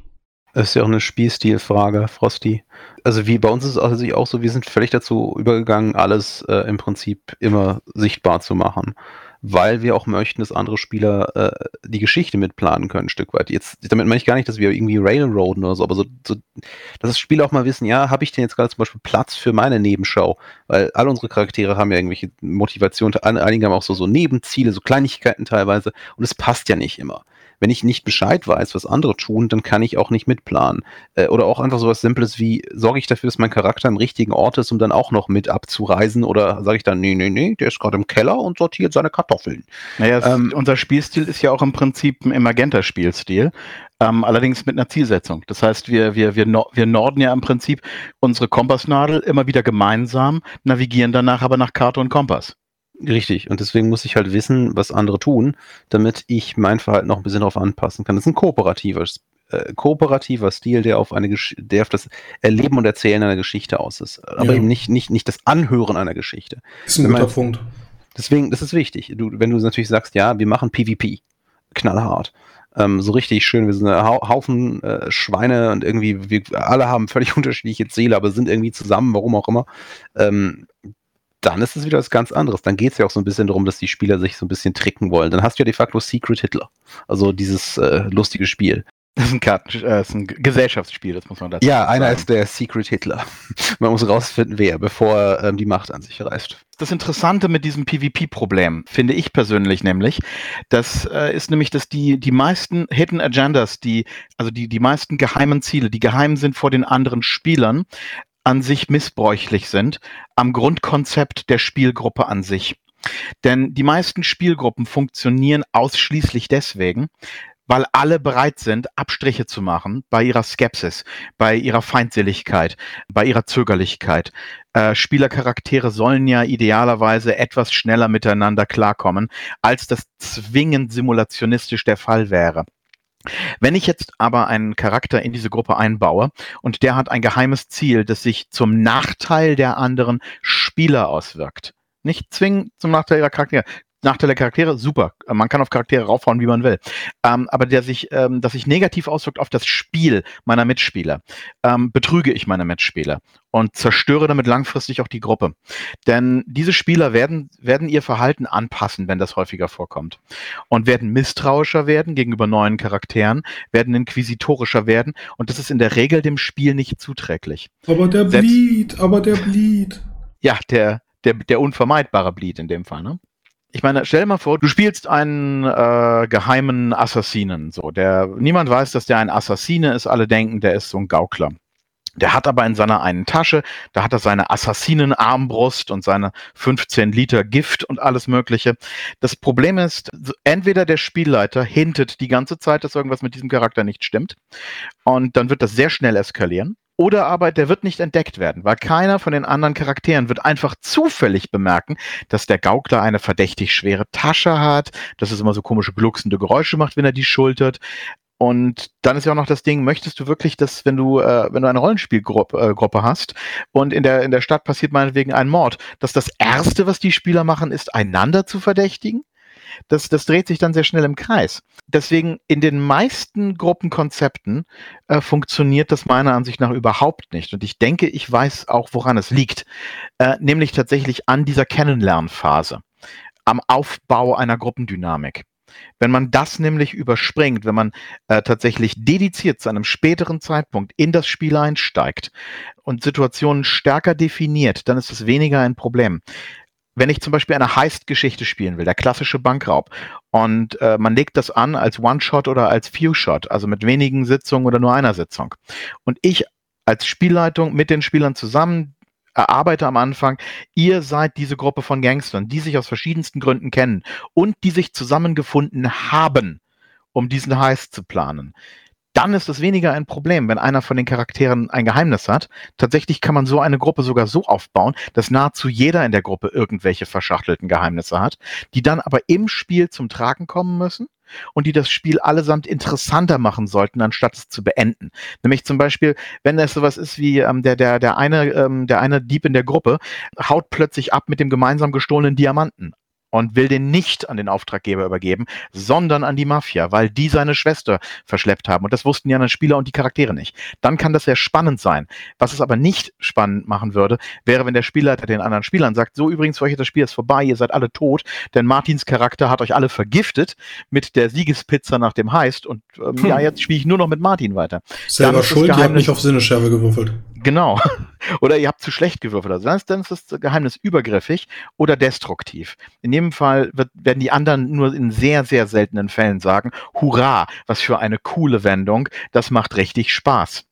Das ist ja auch eine Spielstilfrage, Frosty. Also wie bei uns ist es also auch so, wir sind völlig dazu übergegangen, alles äh, im Prinzip immer sichtbar zu machen weil wir auch möchten, dass andere Spieler äh, die Geschichte mitplanen können, ein Stück weit. Jetzt, damit meine ich gar nicht, dass wir irgendwie Railroaden oder so, aber so, so dass das Spieler auch mal wissen, ja, habe ich denn jetzt gerade zum Beispiel Platz für meine Nebenschau? Weil alle unsere Charaktere haben ja irgendwelche Motivationen, einige haben auch so, so Nebenziele, so Kleinigkeiten teilweise und es passt ja nicht immer wenn ich nicht Bescheid weiß, was andere tun, dann kann ich auch nicht mitplanen. Äh, oder auch einfach so was Simples wie, sorge ich dafür, dass mein Charakter im richtigen Ort ist, um dann auch noch mit abzureisen? Oder sage ich dann, nee, nee, nee, der ist gerade im Keller und sortiert seine Kartoffeln. Naja, ähm, unser Spielstil ist ja auch im Prinzip ein Magenta-Spielstil. Ähm, allerdings mit einer Zielsetzung. Das heißt, wir, wir, wir, wir norden ja im Prinzip unsere Kompassnadel immer wieder gemeinsam, navigieren danach aber nach Karte und Kompass. Richtig. Und deswegen muss ich halt wissen, was andere tun, damit ich mein Verhalten noch ein bisschen darauf anpassen kann. Das ist ein kooperativer, äh, kooperativer Stil, der auf eine der auf das Erleben und Erzählen einer Geschichte aus ist. Aber ja. eben nicht, nicht, nicht das Anhören einer Geschichte. Das ist ein guter Punkt. Deswegen, das ist wichtig. Du, wenn du natürlich sagst, ja, wir machen PvP, knallhart. Ähm, so richtig schön, wir sind ein Haufen äh, Schweine und irgendwie, wir alle haben völlig unterschiedliche Ziele, aber sind irgendwie zusammen, warum auch immer. Ähm, dann ist es wieder was ganz anderes. Dann geht es ja auch so ein bisschen darum, dass die Spieler sich so ein bisschen tricken wollen. Dann hast du ja de facto Secret Hitler. Also dieses äh, lustige Spiel. Das ist ein, Karten, äh, ist ein Gesellschaftsspiel, das muss man dazu Ja, einer ist der Secret Hitler. man muss rausfinden, wer, bevor er ähm, die Macht an sich reißt. Das Interessante mit diesem PvP-Problem, finde ich persönlich nämlich, das äh, ist nämlich, dass die, die meisten Hidden Agendas, die, also die, die meisten geheimen Ziele, die geheim sind vor den anderen Spielern, an sich missbräuchlich sind am Grundkonzept der Spielgruppe an sich. Denn die meisten Spielgruppen funktionieren ausschließlich deswegen, weil alle bereit sind, Abstriche zu machen bei ihrer Skepsis, bei ihrer Feindseligkeit, bei ihrer Zögerlichkeit. Äh, Spielercharaktere sollen ja idealerweise etwas schneller miteinander klarkommen, als das zwingend simulationistisch der Fall wäre. Wenn ich jetzt aber einen Charakter in diese Gruppe einbaue und der hat ein geheimes Ziel, das sich zum Nachteil der anderen Spieler auswirkt, nicht zwingend zum Nachteil ihrer Charaktere, Nachteile der Charaktere, super. Man kann auf Charaktere raufhauen, wie man will. Ähm, aber der sich, ähm, dass sich negativ auswirkt auf das Spiel meiner Mitspieler, ähm, betrüge ich meine Mitspieler und zerstöre damit langfristig auch die Gruppe. Denn diese Spieler werden, werden ihr Verhalten anpassen, wenn das häufiger vorkommt. Und werden misstrauischer werden gegenüber neuen Charakteren, werden inquisitorischer werden. Und das ist in der Regel dem Spiel nicht zuträglich. Aber der Bleed, aber der Bleed. Ja, der, der, der unvermeidbare Bleed in dem Fall, ne? Ich meine, stell dir mal vor, du spielst einen äh, geheimen Assassinen, so, der, niemand weiß, dass der ein Assassine ist, alle denken, der ist so ein Gaukler. Der hat aber in seiner einen Tasche, da hat er seine Assassinenarmbrust und seine 15 Liter Gift und alles Mögliche. Das Problem ist, entweder der Spielleiter hintet die ganze Zeit, dass irgendwas mit diesem Charakter nicht stimmt. Und dann wird das sehr schnell eskalieren. Oder aber der wird nicht entdeckt werden, weil keiner von den anderen Charakteren wird einfach zufällig bemerken, dass der Gaukler eine verdächtig schwere Tasche hat, dass es immer so komische glucksende Geräusche macht, wenn er die schultert. Und dann ist ja auch noch das Ding, möchtest du wirklich, dass wenn du, äh, wenn du eine Rollenspielgruppe äh, hast und in der, in der Stadt passiert meinetwegen ein Mord, dass das Erste, was die Spieler machen, ist, einander zu verdächtigen? Das, das dreht sich dann sehr schnell im Kreis. Deswegen in den meisten Gruppenkonzepten äh, funktioniert das meiner Ansicht nach überhaupt nicht. Und ich denke, ich weiß auch, woran es liegt. Äh, nämlich tatsächlich an dieser Kennenlernphase, am Aufbau einer Gruppendynamik. Wenn man das nämlich überspringt, wenn man äh, tatsächlich dediziert zu einem späteren Zeitpunkt in das Spiel einsteigt und Situationen stärker definiert, dann ist es weniger ein Problem wenn ich zum Beispiel eine Heist-Geschichte spielen will, der klassische Bankraub, und äh, man legt das an als One-Shot oder als Few-Shot, also mit wenigen Sitzungen oder nur einer Sitzung. Und ich als Spielleitung mit den Spielern zusammen erarbeite am Anfang, ihr seid diese Gruppe von Gangstern, die sich aus verschiedensten Gründen kennen und die sich zusammengefunden haben, um diesen Heist zu planen dann ist es weniger ein Problem, wenn einer von den Charakteren ein Geheimnis hat. Tatsächlich kann man so eine Gruppe sogar so aufbauen, dass nahezu jeder in der Gruppe irgendwelche verschachtelten Geheimnisse hat, die dann aber im Spiel zum Tragen kommen müssen und die das Spiel allesamt interessanter machen sollten, anstatt es zu beenden. Nämlich zum Beispiel, wenn es sowas ist wie ähm, der, der, der, eine, ähm, der eine Dieb in der Gruppe haut plötzlich ab mit dem gemeinsam gestohlenen Diamanten und will den nicht an den Auftraggeber übergeben, sondern an die Mafia, weil die seine Schwester verschleppt haben. Und das wussten die anderen Spieler und die Charaktere nicht. Dann kann das sehr spannend sein. Was es aber nicht spannend machen würde, wäre, wenn der Spielleiter den anderen Spielern sagt, so übrigens, für euch das Spiel ist vorbei, ihr seid alle tot, denn Martins Charakter hat euch alle vergiftet mit der Siegespizza nach dem Heist und ähm, hm. ja, jetzt spiele ich nur noch mit Martin weiter. Selber schuld, ihr habt nicht auf Sinnescherbe gewürfelt. Genau. Oder ihr habt zu schlecht gewürfelt. Also dann ist, das Geheimnis übergriffig oder destruktiv. In jedem Fall wird, werden die anderen nur in sehr, sehr seltenen Fällen sagen, hurra, was für eine coole Wendung, das macht richtig Spaß.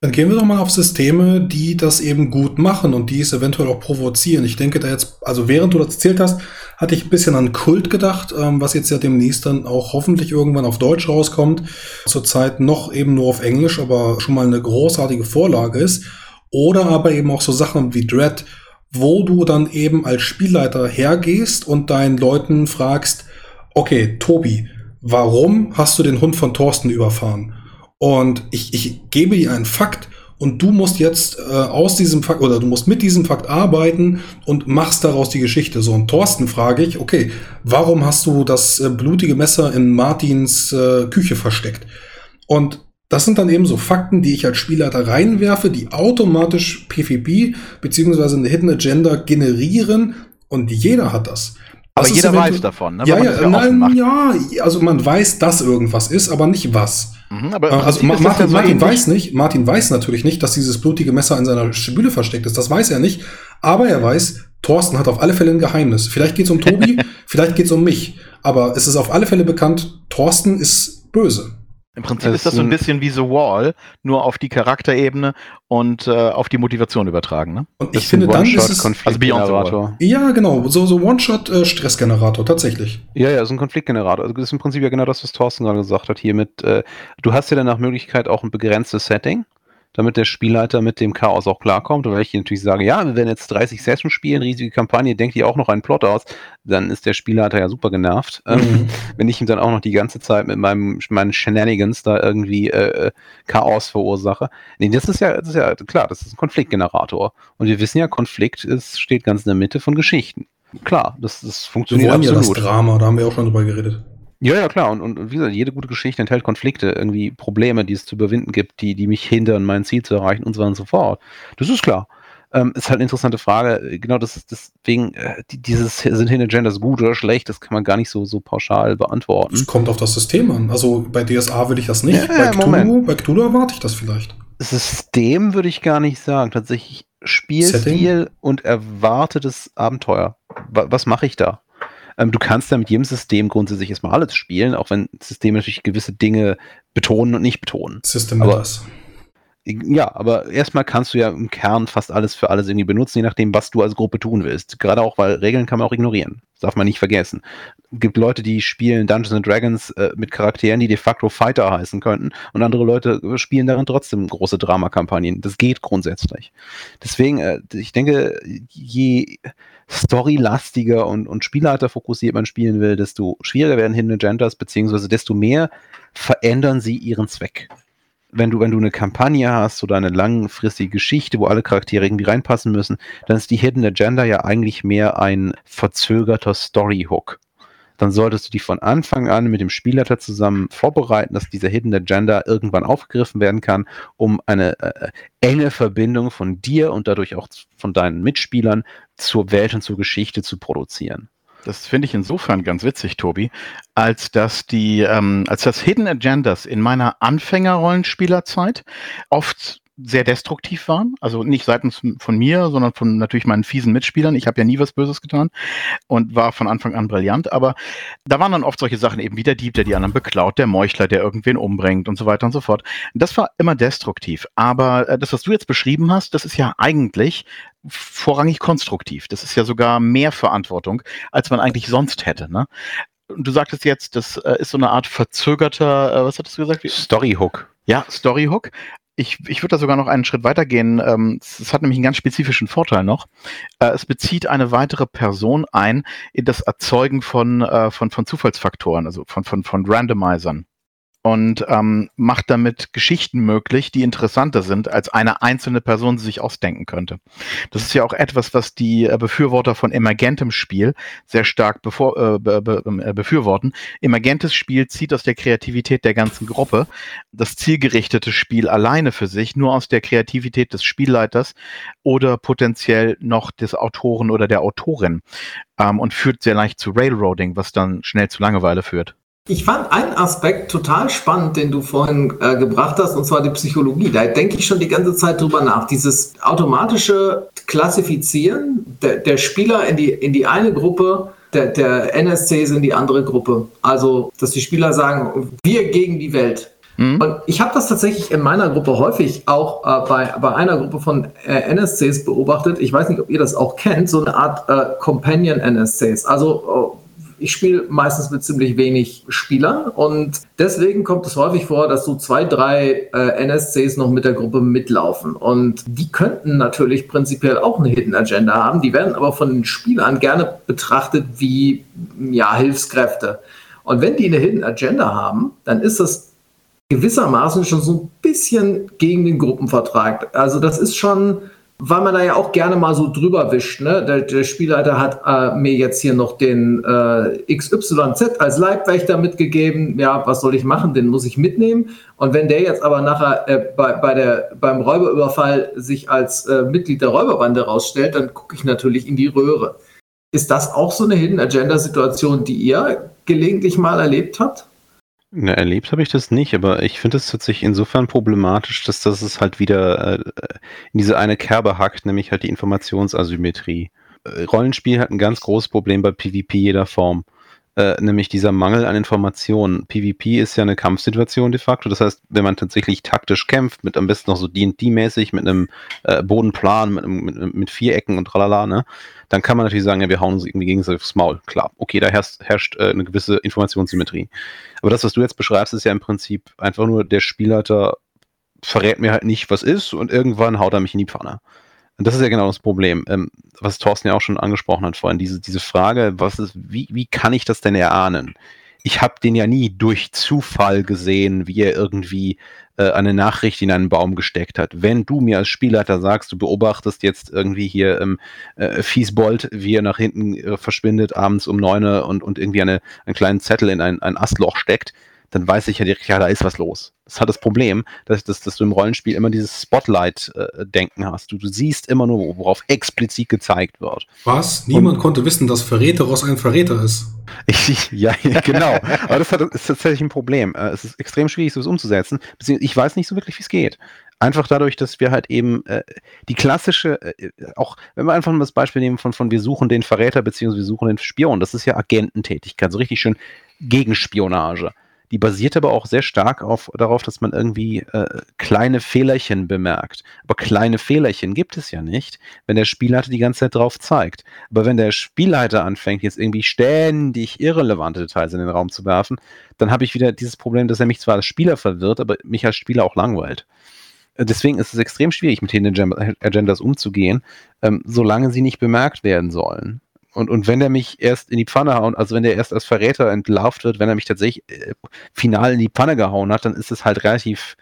Dann gehen wir doch mal auf Systeme, die das eben gut machen und die es eventuell auch provozieren. Ich denke da jetzt, also während du das erzählt hast, hatte ich ein bisschen an Kult gedacht, ähm, was jetzt ja demnächst dann auch hoffentlich irgendwann auf Deutsch rauskommt. Zurzeit noch eben nur auf Englisch, aber schon mal eine großartige Vorlage ist. Oder aber eben auch so Sachen wie Dread, wo du dann eben als Spielleiter hergehst und deinen Leuten fragst, okay, Tobi, warum hast du den Hund von Thorsten überfahren? Und ich, ich gebe dir einen Fakt und du musst jetzt äh, aus diesem Fakt oder du musst mit diesem Fakt arbeiten und machst daraus die Geschichte. So, und Thorsten frage ich, okay, warum hast du das äh, blutige Messer in Martins äh, Küche versteckt? Und das sind dann eben so Fakten, die ich als Spielleiter reinwerfe, die automatisch PvP beziehungsweise eine Hidden Agenda generieren und jeder hat das. Aber jeder weiß davon, ne? Ja, ja, nein, ja, also man weiß, dass irgendwas ist, aber nicht was. Mhm, aber äh, also Martin, ja so Martin weiß nicht, Martin weiß natürlich nicht, dass dieses blutige Messer in seiner Spüle versteckt ist. Das weiß er nicht. Aber er weiß, Thorsten hat auf alle Fälle ein Geheimnis. Vielleicht geht es um Tobi, vielleicht geht es um mich. Aber es ist auf alle Fälle bekannt, Thorsten ist böse. Im Prinzip ist das so ein bisschen wie The Wall, nur auf die Charakterebene und äh, auf die Motivation übertragen. Ne? Und ich finde, dann ist es also Beyond Ja, genau, so, so One-Shot-Stressgenerator, äh, tatsächlich. Ja, ja, so ein Konfliktgenerator. Also das ist im Prinzip ja genau das, was Thorsten gerade gesagt hat hier mit, äh, du hast ja dann nach Möglichkeit auch ein begrenztes Setting damit der Spielleiter mit dem Chaos auch klarkommt. Und wenn ich natürlich sage, ja, wir werden jetzt 30 Sessions spielen, riesige Kampagne, denkt ihr auch noch einen Plot aus, dann ist der Spielleiter ja super genervt. Ähm, mhm. wenn ich ihm dann auch noch die ganze Zeit mit meinem, meinen Shenanigans da irgendwie äh, Chaos verursache. Nee, das ist ja, das ist ja klar, das ist ein Konfliktgenerator. Und wir wissen ja, Konflikt ist, steht ganz in der Mitte von Geschichten. Klar, das, das funktioniert wir wollen absolut. ja das Drama, da haben wir auch schon drüber geredet. Ja, ja, klar. Und, und wie gesagt, jede gute Geschichte enthält Konflikte, irgendwie Probleme, die es zu überwinden gibt, die, die mich hindern, mein Ziel zu erreichen und so weiter und so fort. Das ist klar. Ähm, ist halt eine interessante Frage. Genau, das ist deswegen, äh, dieses sind Hidden Agendas gut oder schlecht, das kann man gar nicht so, so pauschal beantworten. Es kommt auf das System an. Also bei DSA will ich das nicht. Ja, bei, Cthulhu, bei Cthulhu erwarte ich das vielleicht. System würde ich gar nicht sagen. Tatsächlich Spielstil Setting? und erwartetes Abenteuer. was mache ich da? Ähm, du kannst da mit jedem System grundsätzlich erstmal alles spielen, auch wenn Systeme natürlich gewisse Dinge betonen und nicht betonen. System aber, ja, aber erstmal kannst du ja im Kern fast alles für alles irgendwie benutzen, je nachdem, was du als Gruppe tun willst. Gerade auch, weil Regeln kann man auch ignorieren. Das darf man nicht vergessen. Es gibt Leute, die spielen Dungeons and Dragons äh, mit Charakteren, die de facto Fighter heißen könnten, und andere Leute spielen darin trotzdem große Dramakampagnen. Das geht grundsätzlich. Deswegen, äh, ich denke, je storylastiger und, und spielleiterfokussiert man spielen will, desto schwieriger werden Hidden Agendas, beziehungsweise desto mehr verändern sie ihren Zweck. Wenn du, wenn du eine Kampagne hast oder eine langfristige Geschichte, wo alle Charaktere irgendwie reinpassen müssen, dann ist die Hidden Agenda ja eigentlich mehr ein verzögerter Story-Hook dann solltest du die von Anfang an mit dem Spielleiter zusammen vorbereiten, dass diese Hidden Agenda irgendwann aufgegriffen werden kann, um eine äh, enge Verbindung von dir und dadurch auch von deinen Mitspielern zur Welt und zur Geschichte zu produzieren. Das finde ich insofern ganz witzig, Tobi, als dass die, ähm, als das Hidden Agendas in meiner Anfänger-Rollenspielerzeit oft sehr destruktiv waren. Also nicht seitens von mir, sondern von natürlich meinen fiesen Mitspielern. Ich habe ja nie was Böses getan und war von Anfang an brillant. Aber da waren dann oft solche Sachen eben wie der Dieb, der die anderen beklaut, der Meuchler, der irgendwen umbringt und so weiter und so fort. Das war immer destruktiv. Aber äh, das, was du jetzt beschrieben hast, das ist ja eigentlich vorrangig konstruktiv. Das ist ja sogar mehr Verantwortung, als man eigentlich sonst hätte. Ne? du sagtest jetzt, das äh, ist so eine Art verzögerter, äh, was hattest du gesagt? Storyhook. Ja, Storyhook ich, ich würde da sogar noch einen Schritt weiter gehen. Ähm, es hat nämlich einen ganz spezifischen Vorteil noch. Äh, es bezieht eine weitere Person ein in das Erzeugen von, äh, von, von Zufallsfaktoren, also von, von, von Randomizern. Und ähm, macht damit Geschichten möglich, die interessanter sind, als eine einzelne Person sich ausdenken könnte. Das ist ja auch etwas, was die äh, Befürworter von emergentem Spiel sehr stark bevor, äh, be, be, äh, befürworten. Emergentes Spiel zieht aus der Kreativität der ganzen Gruppe. Das zielgerichtete Spiel alleine für sich nur aus der Kreativität des Spielleiters oder potenziell noch des Autoren oder der Autorin ähm, und führt sehr leicht zu Railroading, was dann schnell zu Langeweile führt. Ich fand einen Aspekt total spannend, den du vorhin äh, gebracht hast, und zwar die Psychologie. Da denke ich schon die ganze Zeit drüber nach. Dieses automatische Klassifizieren der, der Spieler in die, in die eine Gruppe, der, der NSCs in die andere Gruppe. Also, dass die Spieler sagen, wir gegen die Welt. Mhm. Und ich habe das tatsächlich in meiner Gruppe häufig auch äh, bei, bei einer Gruppe von äh, NSCs beobachtet. Ich weiß nicht, ob ihr das auch kennt, so eine Art äh, Companion NSCs. Also äh, ich spiele meistens mit ziemlich wenig Spielern und deswegen kommt es häufig vor, dass so zwei, drei äh, NSCs noch mit der Gruppe mitlaufen. Und die könnten natürlich prinzipiell auch eine Hidden Agenda haben. Die werden aber von den Spielern gerne betrachtet wie ja, Hilfskräfte. Und wenn die eine Hidden Agenda haben, dann ist das gewissermaßen schon so ein bisschen gegen den Gruppenvertrag. Also das ist schon weil man da ja auch gerne mal so drüber wischt. Ne? Der, der Spielleiter hat äh, mir jetzt hier noch den äh, XYZ als Leibwächter mitgegeben. Ja, was soll ich machen? Den muss ich mitnehmen. Und wenn der jetzt aber nachher äh, bei, bei der, beim Räuberüberfall sich als äh, Mitglied der Räuberbande rausstellt, dann gucke ich natürlich in die Röhre. Ist das auch so eine Hidden Agenda-Situation, die ihr gelegentlich mal erlebt habt? Na, erlebt habe ich das nicht, aber ich finde es tatsächlich insofern problematisch, dass das es halt wieder äh, in diese eine Kerbe hackt, nämlich halt die Informationsasymmetrie. Äh, Rollenspiel hat ein ganz großes Problem bei PvP jeder Form, äh, nämlich dieser Mangel an Informationen. PvP ist ja eine Kampfsituation de facto, das heißt, wenn man tatsächlich taktisch kämpft, mit am besten noch so D&D-mäßig, mit einem äh, Bodenplan, mit, mit, mit Vierecken und tralala, ne? dann kann man natürlich sagen, ja, wir hauen uns irgendwie gegenseitig aufs Maul. Klar, okay, da herrscht, herrscht äh, eine gewisse Informationssymmetrie. Aber das, was du jetzt beschreibst, ist ja im Prinzip einfach nur, der Spielleiter verrät mir halt nicht, was ist und irgendwann haut er mich in die Pfanne. Und das ist ja genau das Problem, ähm, was Thorsten ja auch schon angesprochen hat vorhin, diese, diese Frage, was ist, wie, wie kann ich das denn erahnen? Ich habe den ja nie durch Zufall gesehen, wie er irgendwie äh, eine Nachricht in einen Baum gesteckt hat. Wenn du mir als Spielleiter sagst, du beobachtest jetzt irgendwie hier ähm, äh, Fiesbold, wie er nach hinten äh, verschwindet, abends um neun und, und irgendwie eine, einen kleinen Zettel in ein, ein Astloch steckt, dann weiß ich ja direkt, ja, da ist was los. Das hat das Problem, dass, dass, dass du im Rollenspiel immer dieses Spotlight-Denken hast. Du, du, siehst immer nur, worauf explizit gezeigt wird. Was? Niemand Und, konnte wissen, dass Verräteros ein Verräter ist. Ich, ja, genau. Aber das hat, ist tatsächlich ein Problem. Äh, es ist extrem schwierig, sowas umzusetzen. Ich weiß nicht so wirklich, wie es geht. Einfach dadurch, dass wir halt eben äh, die klassische, äh, auch wenn wir einfach mal das Beispiel nehmen von, von wir suchen den Verräter beziehungsweise wir suchen den Spion, das ist ja Agententätigkeit, so richtig schön Gegenspionage. Die basiert aber auch sehr stark auf, darauf, dass man irgendwie äh, kleine Fehlerchen bemerkt. Aber kleine Fehlerchen gibt es ja nicht, wenn der Spielleiter die ganze Zeit drauf zeigt. Aber wenn der Spielleiter anfängt, jetzt irgendwie ständig irrelevante Details in den Raum zu werfen, dann habe ich wieder dieses Problem, dass er mich zwar als Spieler verwirrt, aber mich als Spieler auch langweilt deswegen ist es extrem schwierig, mit Hidden Agendas umzugehen, ähm, solange sie nicht bemerkt werden sollen. Und, und wenn er mich erst in die Pfanne haut, also wenn der erst als Verräter entlarvt wird, wenn er mich tatsächlich äh, final in die Pfanne gehauen hat, dann ist es halt relativ,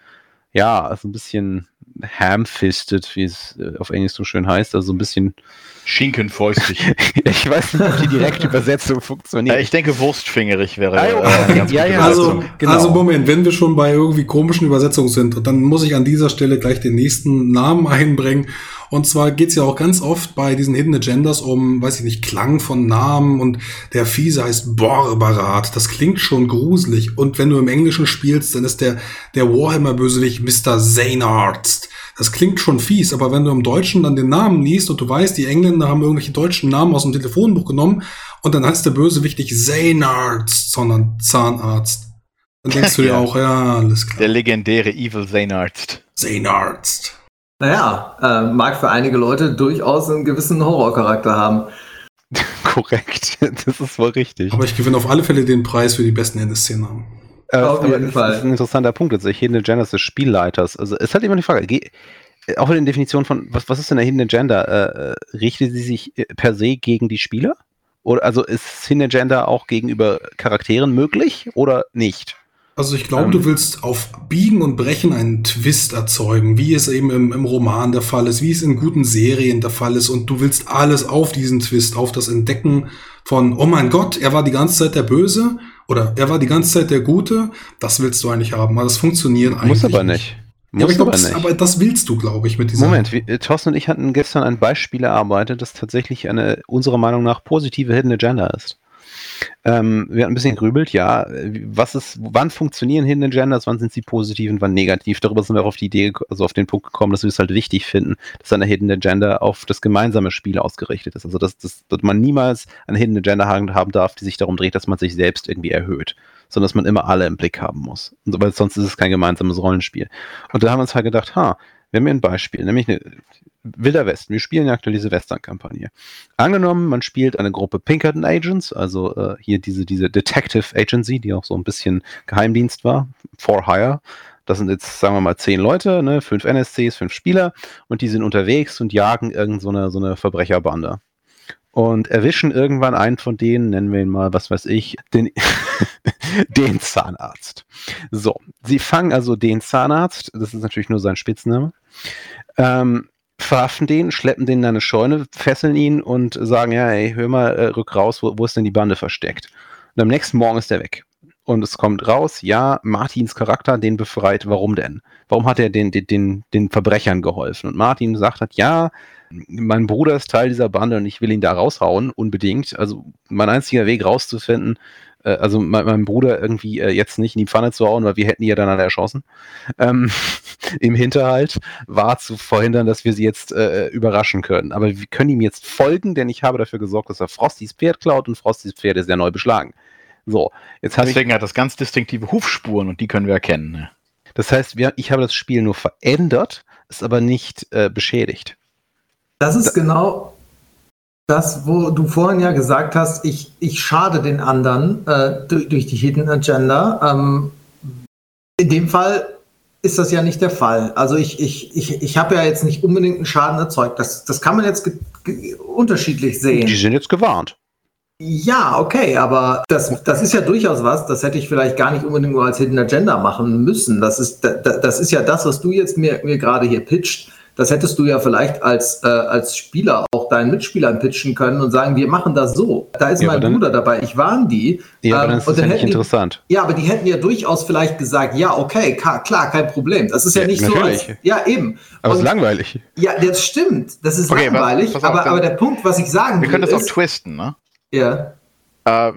ja, so ein bisschen ham-fisted, wie es äh, auf Englisch so schön heißt, also so ein bisschen Schinkenfäustig. ich weiß nicht, ob die direkte Übersetzung funktioniert. ich denke, wurstfingerig wäre. Ah, okay. äh, ja, ja, also, genau. also Moment, wenn wir schon bei irgendwie komischen Übersetzungen sind, dann muss ich an dieser Stelle gleich den nächsten Namen einbringen. Und zwar geht's ja auch ganz oft bei diesen Hidden Agendas um, weiß ich nicht, Klang von Namen und der Fiese heißt Borbarat. Das klingt schon gruselig. Und wenn du im Englischen spielst, dann ist der, der Warhammer-Bösewicht Mr. Zaynards. Das klingt schon fies, aber wenn du im Deutschen dann den Namen liest und du weißt, die Engländer haben irgendwelche deutschen Namen aus dem Telefonbuch genommen und dann heißt der Bösewicht nicht Zaynards, sondern Zahnarzt. Dann denkst du dir auch, ja, alles klar. Der legendäre Evil Zaynards. Zaynards. Naja, äh, mag für einige Leute durchaus einen gewissen Horrorcharakter haben. Korrekt, das ist wohl richtig. Aber ich gewinne auf alle Fälle den Preis für die besten Ende-Szenen. Äh, auf jeden Fall. Das ist ein interessanter Punkt. Also Hidden Agenda des Spielleiters. Also es hat immer die Frage, auch in der Definition von, was, was ist denn der Hidden Agenda? Äh, äh, richtet sie sich äh, per se gegen die Spieler? Oder also ist Hidden Agenda auch gegenüber Charakteren möglich oder nicht? Also ich glaube, Ähm. du willst auf Biegen und Brechen einen Twist erzeugen, wie es eben im, im Roman der Fall ist, wie es in guten Serien der Fall ist. Und du willst alles auf diesen Twist, auf das Entdecken von, oh mein Gott, er war die ganze Zeit der Böse oder er war die ganze Zeit der Gute. Das willst du eigentlich haben, aber das funktioniert eigentlich Muss aber nicht. Ja, aber, Muss ich glaub, aber das, nicht. aber das willst du, glaube ich, mit dieser. Moment, wir, äh, Thorsten und ich hatten gestern ein Beispiel erarbeitet, das tatsächlich eine unserer Meinung nach positive Hidden Agenda ist. Ähm, wir hatten ein bisschen gegrübelt, ja, was ist, wann funktionieren Hidden Agendas, wann sind sie positiv und wann negativ? Darüber sind wir auch auf die Idee, also auf den Punkt gekommen, dass wir es halt wichtig finden, dass eine Hidden Agenda auf das gemeinsame Spiel ausgerichtet ist. Also dass, dass, dass man niemals eine Hidden Agenda haben darf, die sich darum dreht, dass man sich selbst irgendwie erhöht, sondern dass man immer alle im Blick haben muss. Weil sonst ist es kein gemeinsames Rollenspiel. Und da haben wir uns halt gedacht, ha, wir haben hier ein Beispiel, nämlich eine Wilder Westen. Wir spielen ja aktuell diese Western-Kampagne. Angenommen, man spielt eine Gruppe Pinkerton Agents, also äh, hier diese, diese Detective Agency, die auch so ein bisschen Geheimdienst war, for hire. Das sind jetzt, sagen wir mal, zehn Leute, ne, fünf NSCs, fünf Spieler und die sind unterwegs und jagen irgend so so eine Verbrecherbande. Und erwischen irgendwann einen von denen, nennen wir ihn mal, was weiß ich, den, den Zahnarzt. So, sie fangen also den Zahnarzt, das ist natürlich nur sein Spitzname, ähm, verhaften den, schleppen den in eine Scheune, fesseln ihn und sagen, ja, ey, hör mal, äh, rück raus, wo, wo ist denn die Bande versteckt? Und am nächsten Morgen ist er weg. Und es kommt raus, ja, Martins Charakter den befreit. Warum denn? Warum hat er den, den, den, den Verbrechern geholfen? Und Martin sagt hat, ja, mein Bruder ist Teil dieser Bande und ich will ihn da raushauen, unbedingt. Also mein einziger Weg rauszufinden, äh, also mein, meinem Bruder irgendwie äh, jetzt nicht in die Pfanne zu hauen, weil wir hätten ihn ja dann alle erschossen, ähm, im Hinterhalt, war zu verhindern, dass wir sie jetzt äh, überraschen können. Aber wir können ihm jetzt folgen, denn ich habe dafür gesorgt, dass er Frostys Pferd klaut und Frostys Pferd ist ja neu beschlagen. So, jetzt habe ich Deswegen hat das ganz distinktive Hufspuren und die können wir erkennen. ne? Das heißt, wir, ich habe das Spiel nur verändert, ist aber nicht äh, beschädigt. Das ist genau das, wo du vorhin ja gesagt hast, ich, ich schade den anderen äh, durch, durch die Hidden Agenda. Ähm, in dem Fall ist das ja nicht der Fall. Also ich, ich, ich, ich habe ja jetzt nicht unbedingt einen Schaden erzeugt. Das, das kann man jetzt unterschiedlich sehen. Die sind jetzt gewarnt. Ja, okay, aber das, das ist ja durchaus was, das hätte ich vielleicht gar nicht unbedingt nur als Hidden Agenda machen müssen. Das ist, da- da- das ist ja das, was du jetzt mir, mir gerade hier pitcht. Das hättest du ja vielleicht als, äh, als Spieler auch deinen Mitspielern pitchen können und sagen, wir machen das so. Da ist Ja, mein dann- Bruder dabei, ich warne die. Ja, aber Ähm, dann ist das ja dann nicht hätten die- interessant. ja, aber die hätten ja durchaus vielleicht gesagt, ja, okay, ka- klar, kein Problem. Das ist ja, Ja, nicht so, als, natürlich. ja, eben. Aber es ist langweilig. ja, das stimmt. Das ist Okay, langweilig, auf, aber, aber der Punkt, was ich sagen Wir können will, das auch ist, twisten, ne? ja, Äh,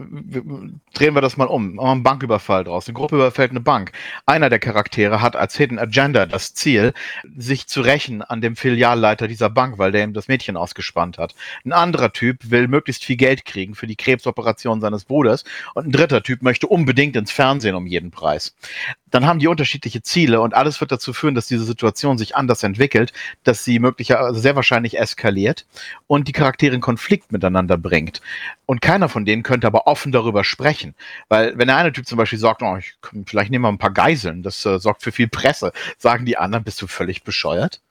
drehen wir das mal um. Machen einen Banküberfall draus. Eine Gruppe überfällt eine Bank. Einer der Charaktere hat als Hidden Agenda das Ziel, sich zu rächen an dem Filialleiter dieser Bank, weil der ihm das Mädchen ausgespannt hat. Ein anderer Typ will möglichst viel Geld kriegen für die Krebsoperation seines Bruders. Und ein dritter Typ möchte unbedingt ins Fernsehen um jeden Preis. Dann haben die unterschiedliche Ziele und alles wird dazu führen, dass diese Situation sich anders entwickelt, dass sie möglicherweise also sehr wahrscheinlich eskaliert und die Charaktere in Konflikt miteinander bringt. Und keiner von denen könnte aber offen darüber sprechen. Weil wenn der eine Typ zum Beispiel sagt, oh, ich, vielleicht nehmen wir ein paar Geiseln, das äh, sorgt für viel Presse, sagen die anderen, bist du völlig bescheuert?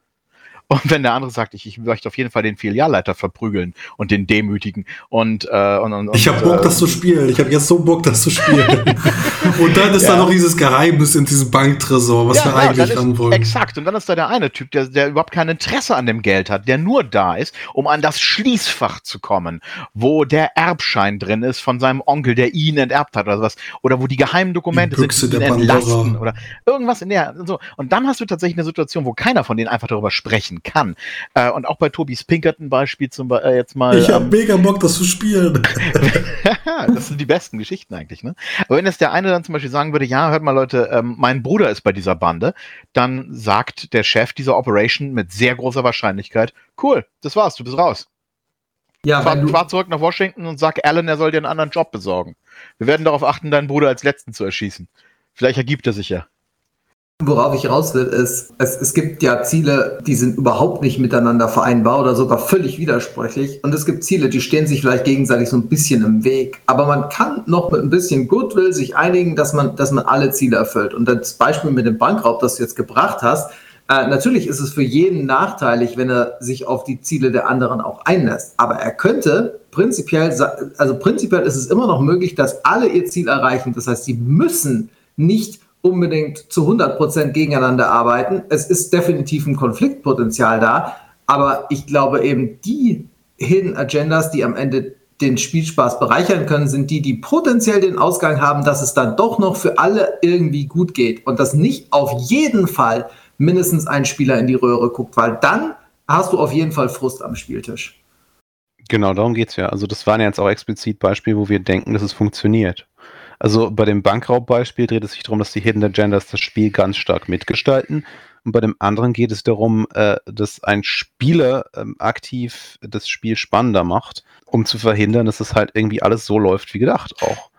Und wenn der andere sagt, ich, ich möchte auf jeden Fall den Filialleiter verprügeln und den demütigen und, äh, und, und Ich habe Bock, äh, das zu spielen. Ich habe jetzt so Bock, das zu spielen. und dann ist Ja. da noch dieses Geheimnis in diesem Banktresor, was wir genau, eigentlich dann wollen. Exakt. Und dann ist da der eine Typ, der, der überhaupt kein Interesse an dem Geld hat, der nur da ist, um an das Schließfach zu kommen, wo der Erbschein drin ist von seinem Onkel, der ihn enterbt hat oder sowas. Oder wo die geheimen Dokumente Die sind, die ihn entlasten oder irgendwas in der. So. Und dann hast du tatsächlich eine Situation, wo keiner von denen einfach darüber sprechen kann. Äh, und auch bei Tobis Pinkerton Beispiel zum Beispiel äh, jetzt mal. Ich habe ähm, mega Bock, das zu spielen. das sind die besten Geschichten eigentlich, ne? Aber wenn jetzt der eine dann zum Beispiel sagen würde, ja, hört mal Leute, ähm, mein Bruder ist bei dieser Bande, dann sagt der Chef dieser Operation mit sehr großer Wahrscheinlichkeit, cool, das war's, du bist raus. ja, Fahr, du, fahr zurück nach Washington und sag Alan, er soll dir einen anderen Job besorgen. Wir werden darauf achten, deinen Bruder als Letzten zu erschießen. Vielleicht ergibt er sich ja. Worauf ich raus will, ist, es, es gibt ja Ziele, die sind überhaupt nicht miteinander vereinbar oder sogar völlig widersprüchlich. Und es gibt Ziele, die stehen sich vielleicht gegenseitig so ein bisschen im Weg. Aber man kann noch mit ein bisschen Goodwill sich einigen, dass man, dass man alle Ziele erfüllt. Und das Beispiel mit dem Bankraub, das du jetzt gebracht hast, äh, natürlich ist es für jeden nachteilig, wenn er sich auf die Ziele der anderen auch einlässt. Aber er könnte prinzipiell, also prinzipiell ist es immer noch möglich, dass alle ihr Ziel erreichen. Das heißt, sie müssen nicht unbedingt zu 100% gegeneinander arbeiten. Es ist definitiv ein Konfliktpotenzial da, aber ich glaube eben die Hidden Agendas, die am Ende den Spielspaß bereichern können, sind die, die potenziell den Ausgang haben, dass es dann doch noch für alle irgendwie gut geht und dass nicht auf jeden Fall mindestens ein Spieler in die Röhre guckt, weil dann hast du auf jeden Fall Frust am Spieltisch. Genau, darum geht es ja. Also das waren ja jetzt auch explizit Beispiele, wo wir denken, dass es funktioniert. Also bei dem Bankraubbeispiel dreht es sich darum, dass die Hidden Agendas das Spiel ganz stark mitgestalten. Und bei dem anderen geht es darum, äh, dass ein Spieler ähm, aktiv das Spiel spannender macht, um zu verhindern, dass es halt irgendwie alles so läuft wie gedacht auch.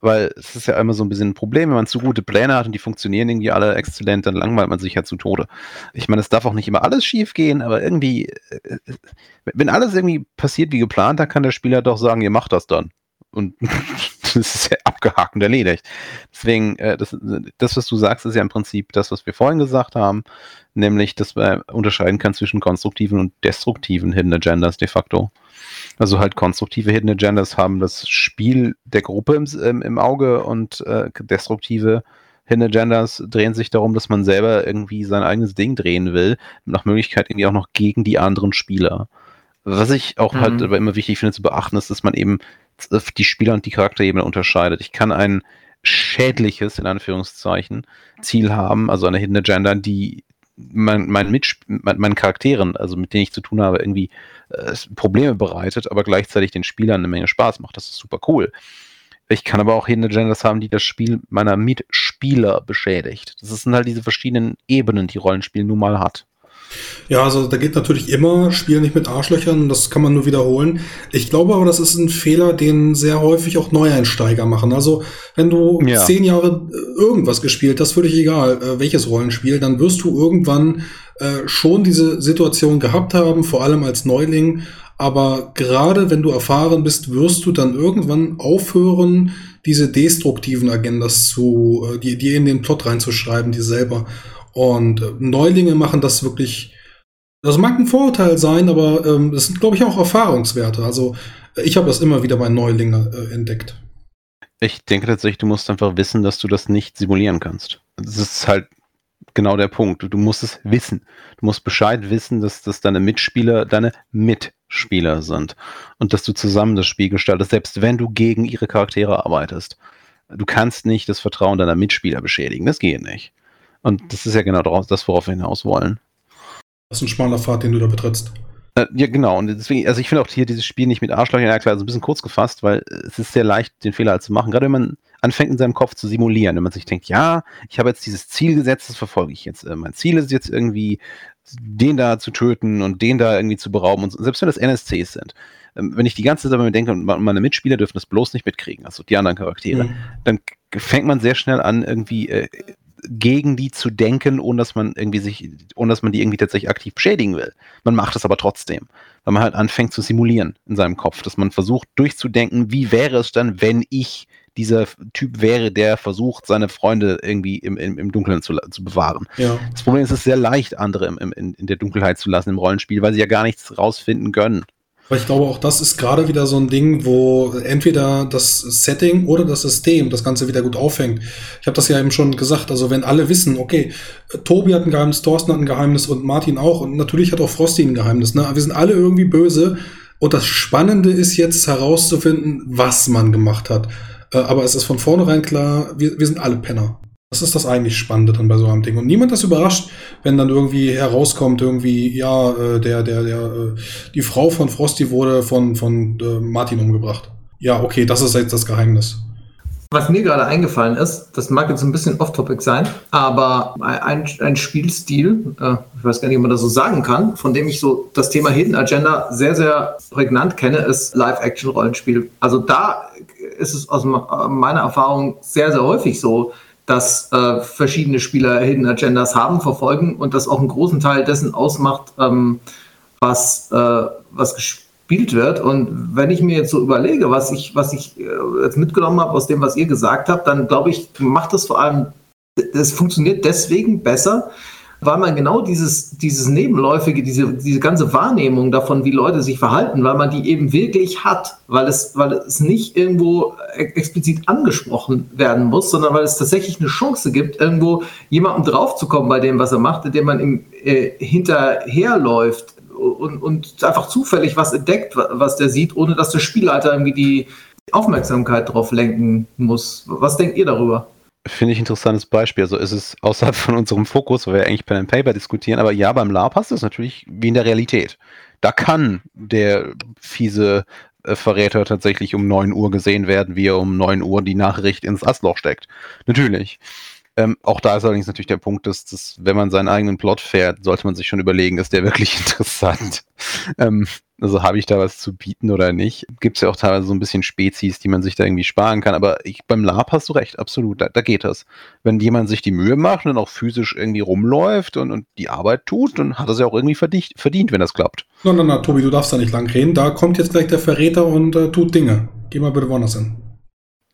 Weil es ist ja immer so ein bisschen ein Problem, wenn man zu gute Pläne hat und die funktionieren irgendwie alle exzellent, dann langweilt man sich ja zu Tode. Ich meine, es darf auch nicht immer alles schief gehen, aber irgendwie, äh, wenn alles irgendwie passiert wie geplant, dann kann der Spieler doch sagen, ihr macht das dann. Und das ist ja abgehakt und erledigt. Deswegen, äh, das, das, was du sagst, ist ja im Prinzip das, was wir vorhin gesagt haben, nämlich, dass man unterscheiden kann zwischen konstruktiven und destruktiven Hidden Agendas de facto. Also halt konstruktive Hidden Agendas haben das Spiel der Gruppe im, im, im Auge und äh, destruktive Hidden Agendas drehen sich darum, dass man selber irgendwie sein eigenes Ding drehen will, nach Möglichkeit irgendwie auch noch gegen die anderen Spieler. Was ich auch halt mhm. halt aber immer wichtig finde zu beachten, ist, dass man eben die Spieler und die Charakterebene unterscheidet. Ich kann ein schädliches, in Anführungszeichen, Ziel haben, also eine Hidden Agenda, die mein, mein Mitsp mein, meinen Charakteren, also mit denen ich zu tun habe, irgendwie äh, Probleme bereitet, aber gleichzeitig den Spielern eine Menge Spaß macht. Das ist super cool. Ich kann aber auch Hidden Agendas haben, die das Spiel meiner Mitspieler beschädigt. Das sind halt diese verschiedenen Ebenen, die Rollenspiel nun mal hat. Ja, also da geht natürlich immer, Spiel nicht mit Arschlöchern, das kann man nur wiederholen. Ich glaube aber, das ist ein Fehler, den sehr häufig auch Neueinsteiger machen. Also wenn du ja. zehn Jahre äh, irgendwas gespielt hast, völlig egal, äh, welches Rollenspiel, dann wirst du irgendwann äh, schon diese Situation gehabt haben, vor allem als Neuling. Aber gerade wenn du erfahren bist, wirst du dann irgendwann aufhören, diese destruktiven Agendas zu, äh, die, die in den Plot reinzuschreiben, die selber. Und äh, Neulinge machen das wirklich. Das mag ein Vorurteil sein, aber ähm, das sind, glaube ich, auch Erfahrungswerte. Also ich habe das immer wieder bei Neulingen äh, entdeckt. Ich denke tatsächlich, du musst einfach wissen, dass du das nicht simulieren kannst. Das ist halt genau der Punkt. Du musst es wissen. Du musst Bescheid wissen, dass, dass deine Mitspieler deine Mitspieler sind und dass du zusammen das Spiel gestaltest, selbst wenn du gegen ihre Charaktere arbeitest. Du kannst nicht das Vertrauen deiner Mitspieler beschädigen. Das geht nicht. Und das ist ja genau das, worauf wir hinaus wollen. Das ist ein schmaler Pfad, den du da betrittst. Äh, ja, genau. Und deswegen, also ich finde auch hier dieses Spiel nicht mit Arschlöchern, ja klar, so ein bisschen kurz gefasst, weil es ist sehr leicht, den Fehler halt zu machen. Gerade wenn man anfängt, in seinem Kopf zu simulieren, wenn man sich denkt, ja, ich habe jetzt dieses Ziel gesetzt, das verfolge ich jetzt. Äh, mein Ziel ist jetzt irgendwie, den da zu töten und den da irgendwie zu berauben. Und selbst wenn das NSCs sind. Ähm, wenn ich die ganze Zeit mir denke, und meine Mitspieler dürfen das bloß nicht mitkriegen, also die anderen Charaktere, mhm. dann fängt man sehr schnell an, irgendwie äh, gegen die zu denken, ohne dass man irgendwie sich, ohne dass man die irgendwie tatsächlich aktiv beschädigen will. Man macht es aber trotzdem, weil man halt anfängt zu simulieren in seinem Kopf, dass man versucht durchzudenken, wie wäre es dann, wenn ich dieser Typ wäre, der versucht, seine Freunde irgendwie im, im, im Dunkeln zu, zu bewahren. Ja. Das Problem ist, es ist sehr leicht, andere im, im, in der Dunkelheit zu lassen im Rollenspiel, weil sie ja gar nichts rausfinden können. Aber ich glaube, auch das ist gerade wieder so ein Ding, wo entweder das Setting oder das System das Ganze wieder gut auffängt. Ich habe das ja eben schon gesagt, also wenn alle wissen, okay, Tobi hat ein Geheimnis, Thorsten hat ein Geheimnis und Martin auch und natürlich hat auch Frosty ein Geheimnis, ne? wir sind alle irgendwie böse und das Spannende ist jetzt herauszufinden, was man gemacht hat. Äh, aber es ist von vornherein klar, wir, wir sind alle Penner. Das ist das eigentlich Spannende dann bei so einem Ding. Und niemand ist überrascht, wenn dann irgendwie herauskommt, irgendwie, ja, äh, der, der, der, äh, die Frau von Frosty wurde von, von äh, Martin umgebracht. Ja, okay, das ist jetzt das Geheimnis. Was mir gerade eingefallen ist, das mag jetzt ein bisschen off-topic sein, aber ein, ein Spielstil, äh, ich weiß gar nicht, ob man das so sagen kann, von dem ich so das Thema Hidden Agenda sehr, sehr prägnant kenne, ist Live-Action-Rollenspiel. Also da ist es aus meiner Erfahrung sehr, sehr häufig so, dass äh, verschiedene Spieler Hidden Agendas haben, verfolgen und das auch einen großen Teil dessen ausmacht, ähm, was, äh, was gespielt wird. Und wenn ich mir jetzt so überlege, was ich, was ich äh, jetzt mitgenommen habe aus dem, was ihr gesagt habt, dann glaube ich, macht das vor allem, das funktioniert deswegen besser, weil man genau dieses, dieses Nebenläufige, diese, diese ganze Wahrnehmung davon, wie Leute sich verhalten, weil man die eben wirklich hat, weil es, weil es nicht irgendwo explizit angesprochen werden muss, sondern weil es tatsächlich eine Chance gibt, irgendwo jemandem draufzukommen bei dem, was er macht, indem man ihm äh, hinterherläuft und, und einfach zufällig was entdeckt, was der sieht, ohne dass der Spielleiter irgendwie die Aufmerksamkeit drauf lenken muss. Was denkt ihr darüber? Finde ich interessantes Beispiel. Also ist es außerhalb von unserem Fokus, weil wir eigentlich Pen and Paper diskutieren, aber ja, beim LARP hast du es natürlich wie in der Realität. Da kann der fiese äh, Verräter tatsächlich um 9 Uhr gesehen werden, wie er um 9 Uhr die Nachricht ins Astloch steckt. Natürlich. Ähm, auch da ist allerdings natürlich der Punkt, dass, dass, wenn man seinen eigenen Plot fährt, sollte man sich schon überlegen, ist der wirklich interessant? ähm, also habe ich da was zu bieten oder nicht? Gibt es ja auch teilweise so ein bisschen Spezies, die man sich da irgendwie sparen kann. Aber ich, beim LARP hast du recht, absolut, da, da geht das. Wenn jemand sich die Mühe macht und dann auch physisch irgendwie rumläuft und, und die Arbeit tut, dann hat er es ja auch irgendwie verdient, verdient, wenn das klappt. Na, na, na, Tobi, du darfst da nicht lang reden. Da kommt jetzt gleich der Verräter und äh, tut Dinge. Geh mal bitte woanders hin.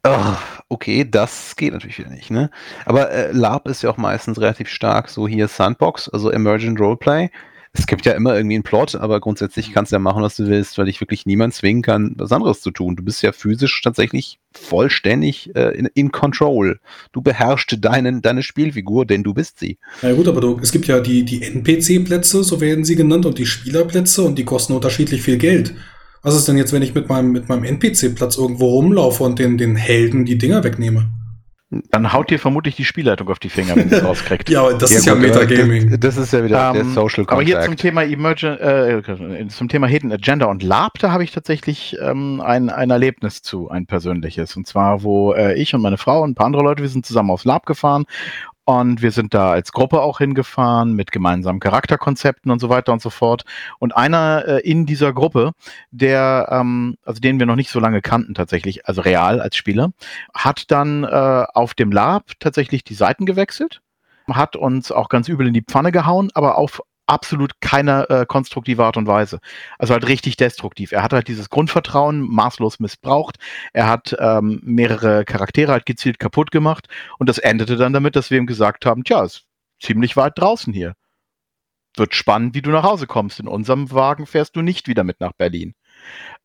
Oh, okay, das geht natürlich wieder nicht, ne? Aber äh, LARP ist ja auch meistens relativ stark, so hier Sandbox, also Emergent Roleplay. Es gibt ja immer irgendwie einen Plot, aber grundsätzlich mhm. kannst du ja machen, was du willst, weil dich wirklich niemand zwingen kann, was anderes zu tun. Du bist ja physisch tatsächlich vollständig äh, in, in Control. Du beherrschst deinen, deine Spielfigur, denn du bist sie. Na ja, gut, aber du, es gibt ja die, die NPC-Plätze, so werden sie genannt, und die Spielerplätze und die kosten unterschiedlich viel Geld. Was ist denn jetzt, wenn ich mit meinem, mit meinem NPC-Platz irgendwo rumlaufe und den, den Helden die Dinger wegnehme? Dann haut dir vermutlich die Spielleitung auf die Finger, wenn es rauskriegt. ja, das ja, ist ja Metagaming. Das, das, ist ja wieder um, der ähm, Social Contract. Aber hier zum Thema Emergent, äh, zum Thema Hidden Agenda und Lab, da habe ich tatsächlich ähm, ein, ein Erlebnis zu, ein persönliches. Und zwar, wo äh, ich und meine Frau und ein paar andere Leute, wir sind zusammen aufs Lab gefahren und wir sind da als Gruppe auch hingefahren mit gemeinsamen Charakterkonzepten und so weiter und so fort. Und einer äh, in dieser Gruppe, der, ähm, also den wir noch nicht so lange kannten tatsächlich, also real als Spieler, hat dann äh, auf dem Lab tatsächlich die Seiten gewechselt hat uns auch ganz übel in die Pfanne gehauen, aber auf absolut keine äh, konstruktive Art und Weise. Also halt richtig destruktiv. Er hat halt dieses Grundvertrauen maßlos missbraucht. Er hat ähm, mehrere Charaktere halt gezielt kaputt gemacht und das endete dann damit, dass wir ihm gesagt haben, tja, ist ziemlich weit draußen hier. Wird spannend, wie du nach Hause kommst. In unserem Wagen fährst du nicht wieder mit nach Berlin.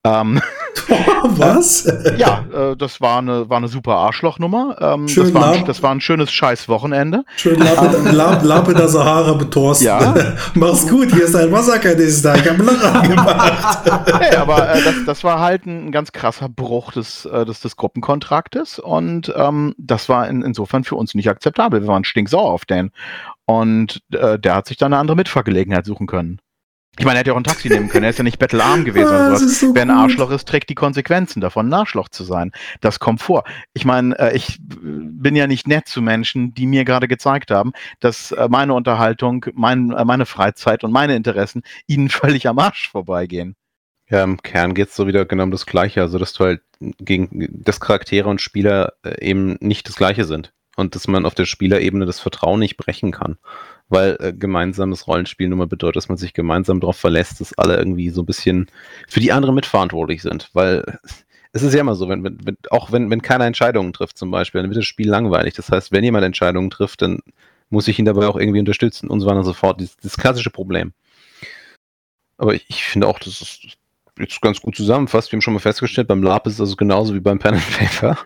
Ähm, Was? Ja, äh, das war eine, war eine super Arschlochnummer. Ähm, das, war ein, das war ein schönes Scheiß-Wochenende. Schön Lape der Sahara betorst. Ja. Mach's gut, hier ist ein Massaker-Dister. Ich habe Lachen gemacht. hey, aber äh, das, das war halt ein, ganz krasser Bruch des, äh, des, des Gruppenkontraktes und ähm, das war in, insofern für uns nicht akzeptabel. Wir waren stinksauer auf den. Und äh, der hat sich dann eine andere Mitfahrgelegenheit suchen können. Ich meine, er hätte ja auch ein Taxi nehmen können. Er ist ja nicht bettelarm gewesen oder ah, sowas. So Wer ein Arschloch ist, trägt die Konsequenzen davon, ein Arschloch zu sein. Das kommt vor. Ich meine, äh, ich bin ja nicht nett zu Menschen, die mir gerade gezeigt haben, dass äh, meine Unterhaltung, mein, äh, meine Freizeit und meine Interessen ihnen völlig am Arsch vorbeigehen. Ja, im Kern geht es so wieder genau um das Gleiche. Also, dass du halt gegen das Charaktere und Spieler eben nicht das Gleiche sind. Und dass man auf der Spielerebene das Vertrauen nicht brechen kann weil äh, gemeinsames Rollenspiel nun mal bedeutet, dass man sich gemeinsam darauf verlässt, dass alle irgendwie so ein bisschen für die anderen mitverantwortlich sind, weil es ist ja immer so, wenn, wenn, auch wenn, wenn keiner Entscheidungen trifft zum Beispiel, dann wird das Spiel langweilig. Das heißt, wenn jemand Entscheidungen trifft, dann muss ich ihn dabei auch irgendwie unterstützen und so weiter und so fort. Das, das klassische Problem. Aber ich, ich finde auch, das ist jetzt ganz gut zusammenfasst. Wir haben schon mal festgestellt, beim LARP ist es also genauso wie beim Pen and Paper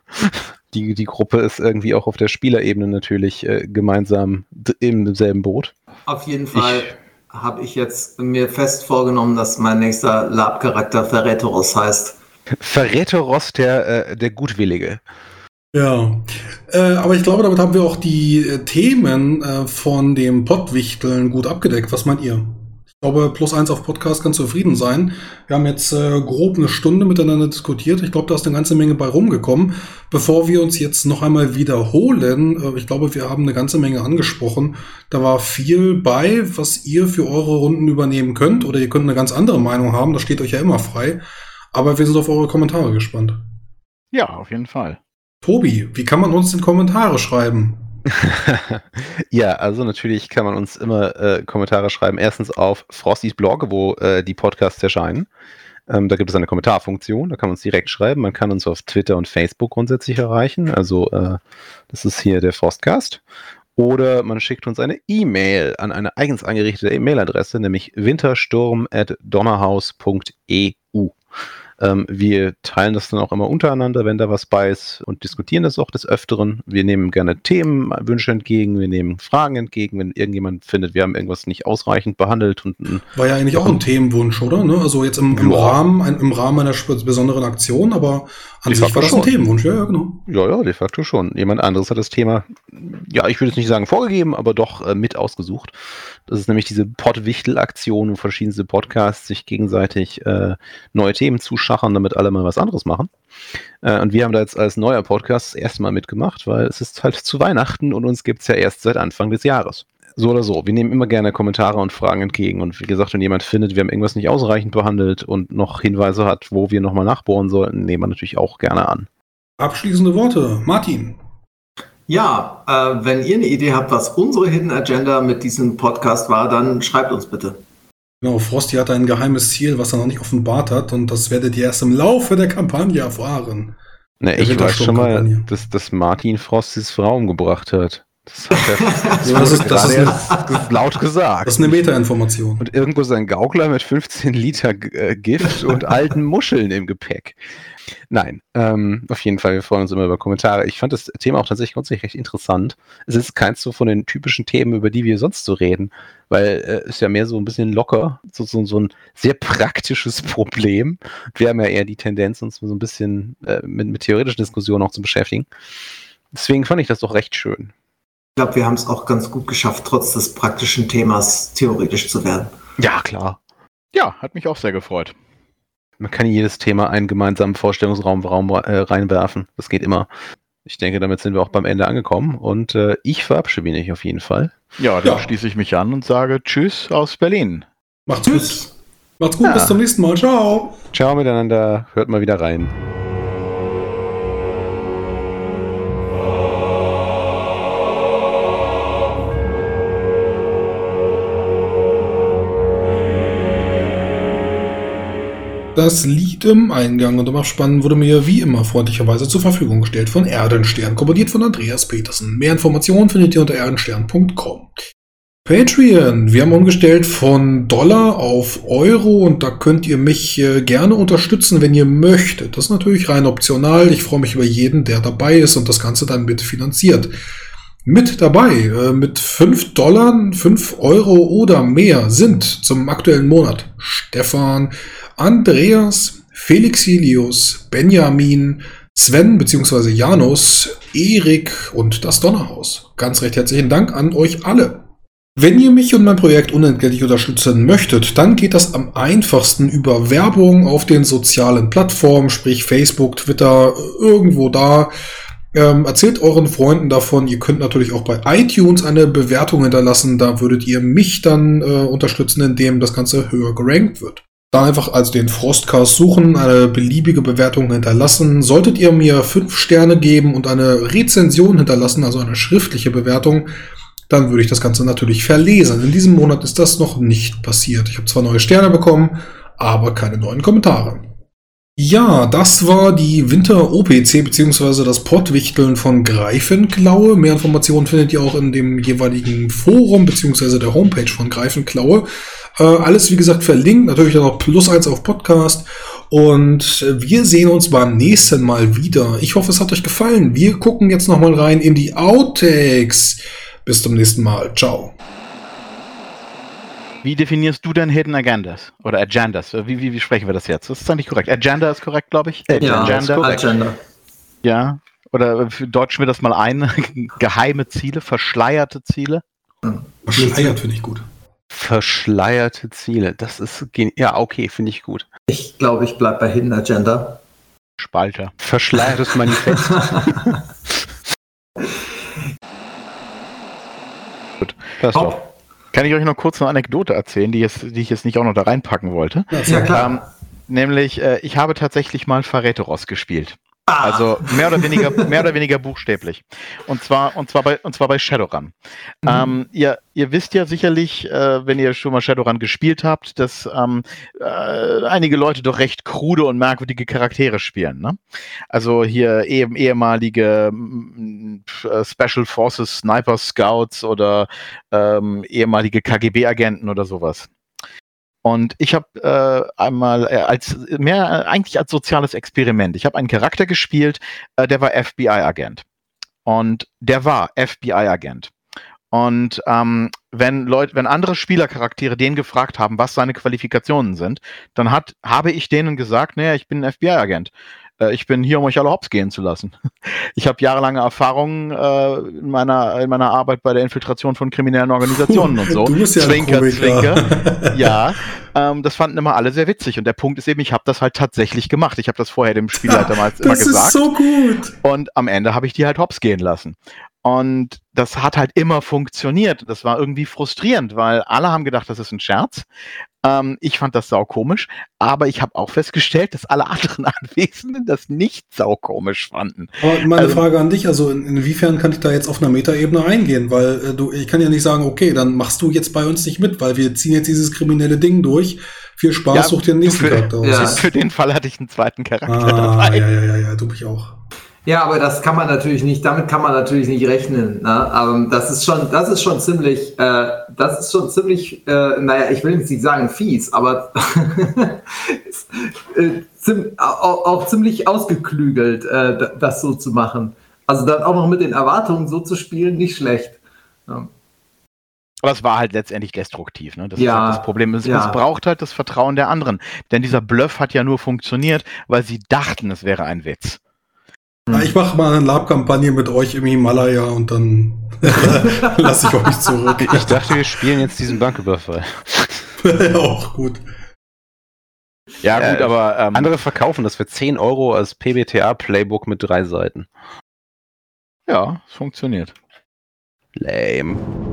die, die Gruppe ist irgendwie auch auf der Spielerebene natürlich äh, gemeinsam im selben Boot. Auf jeden Fall habe ich jetzt mir fest vorgenommen, dass mein nächster Lab-Charakter Verräteros heißt. Verräteros, der, äh, der Gutwillige. Ja, äh, aber ich glaube, damit haben wir auch die äh, Themen äh, von dem Pottwichteln gut abgedeckt. Was meint ihr? Ich glaube, plus eins auf Podcast kann zufrieden sein. Wir haben jetzt äh, grob eine Stunde miteinander diskutiert. Ich glaube, da ist eine ganze Menge bei rumgekommen. Bevor wir uns jetzt noch einmal wiederholen, äh, ich glaube, wir haben eine ganze Menge angesprochen. Da war viel bei, was ihr für eure Runden übernehmen könnt. Oder ihr könnt eine ganz andere Meinung haben. Das steht euch ja immer frei. Aber wir sind auf eure Kommentare gespannt. Ja, auf jeden Fall. Tobi, wie kann man uns denn Kommentare schreiben? ja, also natürlich kann man uns immer äh, Kommentare schreiben. Erstens auf Frostys Blog, wo äh, die Podcasts erscheinen. Ähm, da gibt es eine Kommentarfunktion, da kann man uns direkt schreiben. Man kann uns auf Twitter und Facebook grundsätzlich erreichen. Also äh, das ist hier der Frostcast. Oder man schickt uns eine E-Mail an eine eigens eingerichtete E-Mail-Adresse, nämlich wintersturm.donnerhaus.eu. Ähm, wir teilen das dann auch immer untereinander, wenn da was bei ist und diskutieren das auch des Öfteren. Wir nehmen gerne Themenwünsche entgegen, wir nehmen Fragen entgegen, wenn irgendjemand findet, wir haben irgendwas nicht ausreichend behandelt. Und War ja eigentlich auch ein Themenwunsch, oder? Ne? Also jetzt im, im Ja. Rahmen, ein, im Rahmen einer besonderen Aktion, aber an De sich war das ein schon. Themenwunsch, ja, ja, genau. Ja, ja, de facto schon. Jemand anderes hat das Thema, ja, ich würde jetzt nicht sagen vorgegeben, aber doch äh, mit ausgesucht. Das ist nämlich diese Pottwichtel-Aktion, wo verschiedenste Podcasts sich gegenseitig äh, neue Themen zuschachern, damit alle mal was anderes machen. Äh, und wir haben da jetzt als neuer Podcast das erste Mal mitgemacht, weil es ist halt zu Weihnachten und uns gibt's ja erst seit Anfang des Jahres. So oder so. Wir nehmen immer gerne Kommentare und Fragen entgegen. Und wie gesagt, wenn jemand findet, wir haben irgendwas nicht ausreichend behandelt und noch Hinweise hat, wo wir nochmal nachbohren sollten, nehmen wir natürlich auch gerne an. Abschließende Worte. Martin. Ja, äh, wenn ihr eine Idee habt, was unsere Hidden Agenda mit diesem Podcast war, dann schreibt uns bitte. Genau, Frosty hat ein geheimes Ziel, was er noch nicht offenbart hat, und das werdet ihr erst im Laufe der Kampagne erfahren. Ne, Der ich weiß schon mal, dass, dass Martin Frostis Frau umgebracht hat. Das hat er Ja, das ist- das ist laut gesagt. Das ist eine Meta-Information. und irgendwo sein Gaukler mit 15 Liter äh, Gift und alten Muscheln im Gepäck. Nein, ähm, auf jeden Fall, wir freuen uns immer über Kommentare. Ich fand das Thema auch tatsächlich grundsätzlich recht interessant. Es ist keins so von den typischen Themen, über die wir sonst so reden, weil äh, es ja mehr so ein bisschen locker, so, so, so ein sehr praktisches Problem. Wir haben ja eher die Tendenz, uns so ein bisschen äh, mit, mit theoretischen Diskussionen auch zu beschäftigen. Deswegen fand ich das doch recht schön. Ich glaube, wir haben es auch ganz gut geschafft, trotz des praktischen Themas theoretisch zu werden. Ja, klar. Ja, hat mich auch sehr gefreut. Man kann in jedes Thema einen gemeinsamen Vorstellungsraum Raum, äh, reinwerfen. Das geht immer. Ich denke, damit sind wir auch beim Ende angekommen und äh, ich verabschiede mich auf jeden Fall. Ja, dann Ja. schließe ich mich an und sage Tschüss aus Berlin. Macht's gut. Tschüss. Macht's gut, Ja. bis zum nächsten Mal. Ciao. Ciao miteinander, hört mal wieder rein. Das Lied im Eingang und im Abspann wurde mir wie immer freundlicherweise zur Verfügung gestellt von Erdenstern, komponiert von Andreas Petersen. Mehr Informationen findet ihr unter erdenstern.com. Patreon. Wir haben umgestellt von Dollar auf Euro und da könnt ihr mich äh, gerne unterstützen, wenn ihr möchtet. Das ist natürlich rein optional. Ich freue mich über jeden, der dabei ist und das Ganze dann mitfinanziert. Mit dabei, äh, mit 5 Dollar, 5 Euro oder mehr sind zum aktuellen Monat Stefan, Andreas, Felixilius, Benjamin, Sven bzw. Janus, Erik und das Donnerhaus. Ganz recht herzlichen Dank an euch alle. Wenn ihr mich und mein Projekt unentgeltlich unterstützen möchtet, dann geht das am einfachsten über Werbung auf den sozialen Plattformen, sprich Facebook, Twitter, irgendwo da. Ähm, erzählt euren Freunden davon. Ihr könnt natürlich auch bei iTunes eine Bewertung hinterlassen. Da würdet ihr mich dann äh, unterstützen, indem das Ganze höher gerankt wird. Da einfach also den Frostcast suchen, eine beliebige Bewertung hinterlassen. Solltet ihr mir fünf Sterne geben und eine Rezension hinterlassen, also eine schriftliche Bewertung, dann würde ich das Ganze natürlich verlesen. In diesem Monat ist das noch nicht passiert. Ich habe zwar neue Sterne bekommen, aber keine neuen Kommentare. Ja, das war die Winter-OPC bzw. das Pottwichteln von Greifenklaue. Mehr Informationen findet ihr auch in dem jeweiligen Forum bzw. der Homepage von Greifenklaue. Äh, alles wie gesagt verlinkt, natürlich dann auch plus eins auf Podcast. Und äh, wir sehen uns beim nächsten Mal wieder. Ich hoffe, es hat euch gefallen. Wir gucken jetzt nochmal rein in die Outtakes. Bis zum nächsten Mal. Ciao. Wie definierst du denn Hidden Agendas? Oder Agendas? Wie, wie, wie sprechen wir das jetzt? Das ist eigentlich korrekt. Agenda ist korrekt, glaube ich. Ja, Agenda. Agenda. Ja. Oder für deutschen wir das mal ein. Geheime Ziele, verschleierte Ziele. Verschleiert finde ich gut. Verschleierte Ziele, das ist, gen- ja, okay, finde ich gut. Ich glaube, ich bleibe bei Hidden Agenda. Spalter. Verschleiertes Manifest. Das doch. Top. Kann ich euch noch kurz eine Anekdote erzählen, die, jetzt, die ich jetzt nicht auch noch da reinpacken wollte? Ja, klar. Ähm, nämlich, äh, ich habe tatsächlich mal Verräteros gespielt. Ah. Also mehr oder weniger, mehr oder weniger buchstäblich. Und zwar, und zwar bei, und zwar bei Shadowrun. Mhm. Ähm, ihr, ihr wisst ja sicherlich, äh, wenn ihr schon mal Shadowrun gespielt habt, dass ähm, äh, einige Leute doch recht krude und merkwürdige Charaktere spielen. Ne? Also hier eh, ehemalige äh, Special Forces Sniper Scouts oder ähm, ehemalige KGB-Agenten oder sowas. Und ich habe äh, einmal äh, als mehr eigentlich als soziales Experiment. Ich habe einen Charakter gespielt, äh, der war FBI-Agent. Und der war FBI-Agent. Und ähm, wenn Leute, wenn andere Spielercharaktere den gefragt haben, was seine Qualifikationen sind, dann hat, habe ich denen gesagt, naja, ich bin ein FBI-Agent. Äh, ich bin hier, um euch alle hops gehen zu lassen. Ich habe jahrelange Erfahrung äh, in, meiner, in meiner Arbeit bei der Infiltration von kriminellen Organisationen und so. Du bist ja Zwinker, Zwinker. ja, ähm, das fanden immer alle sehr witzig. Und der Punkt ist eben, ich habe das halt tatsächlich gemacht. Ich habe das vorher dem Spieler damals immer gesagt. Das ist so gut. Und am Ende habe ich die halt hops gehen lassen. Und das hat halt immer funktioniert. Das war irgendwie frustrierend, weil alle haben gedacht, das ist ein Scherz. Ähm, ich fand das saukomisch, aber ich habe auch festgestellt, dass alle anderen Anwesenden das nicht saukomisch fanden. Aber meine also, Frage an dich, also in, inwiefern kann ich da jetzt auf einer Metaebene eingehen? Weil äh, du, ich kann ja nicht sagen, okay, dann machst du jetzt bei uns nicht mit, weil wir ziehen jetzt dieses kriminelle Ding durch. Viel Spaß, ja, such dir den nächsten für, Charakter aus. Ja. Für den Fall hatte ich einen zweiten Charakter ah, dabei. Ja, ja, ja, ja, du mich auch. Ja, aber das kann man natürlich nicht, damit kann man natürlich nicht rechnen. Ne? Aber das ist schon, das ist schon ziemlich, äh, das ist schon ziemlich, äh, naja, ich will jetzt nicht sagen fies, aber äh, zim, auch, auch, ziemlich ausgeklügelt, äh, das so zu machen. Also dann auch noch mit den Erwartungen so zu spielen, nicht schlecht. Ja. Aber es war halt letztendlich destruktiv. Ne? Das ja, ist halt das Problem. Es, ja. es, braucht halt das Vertrauen der anderen. Denn dieser Bluff hat ja nur funktioniert, weil sie dachten, es wäre ein Witz. Ja, ich mache mal eine Lab-Kampagne mit euch im Himalaya und dann lasse ich euch zurück. Ich dachte, wir spielen jetzt diesen Banküberfall. auch gut. Ja, gut, aber ähm, andere verkaufen das für 10 Euro als PBTA-Playbook mit drei Seiten. Ja, es funktioniert. Lame.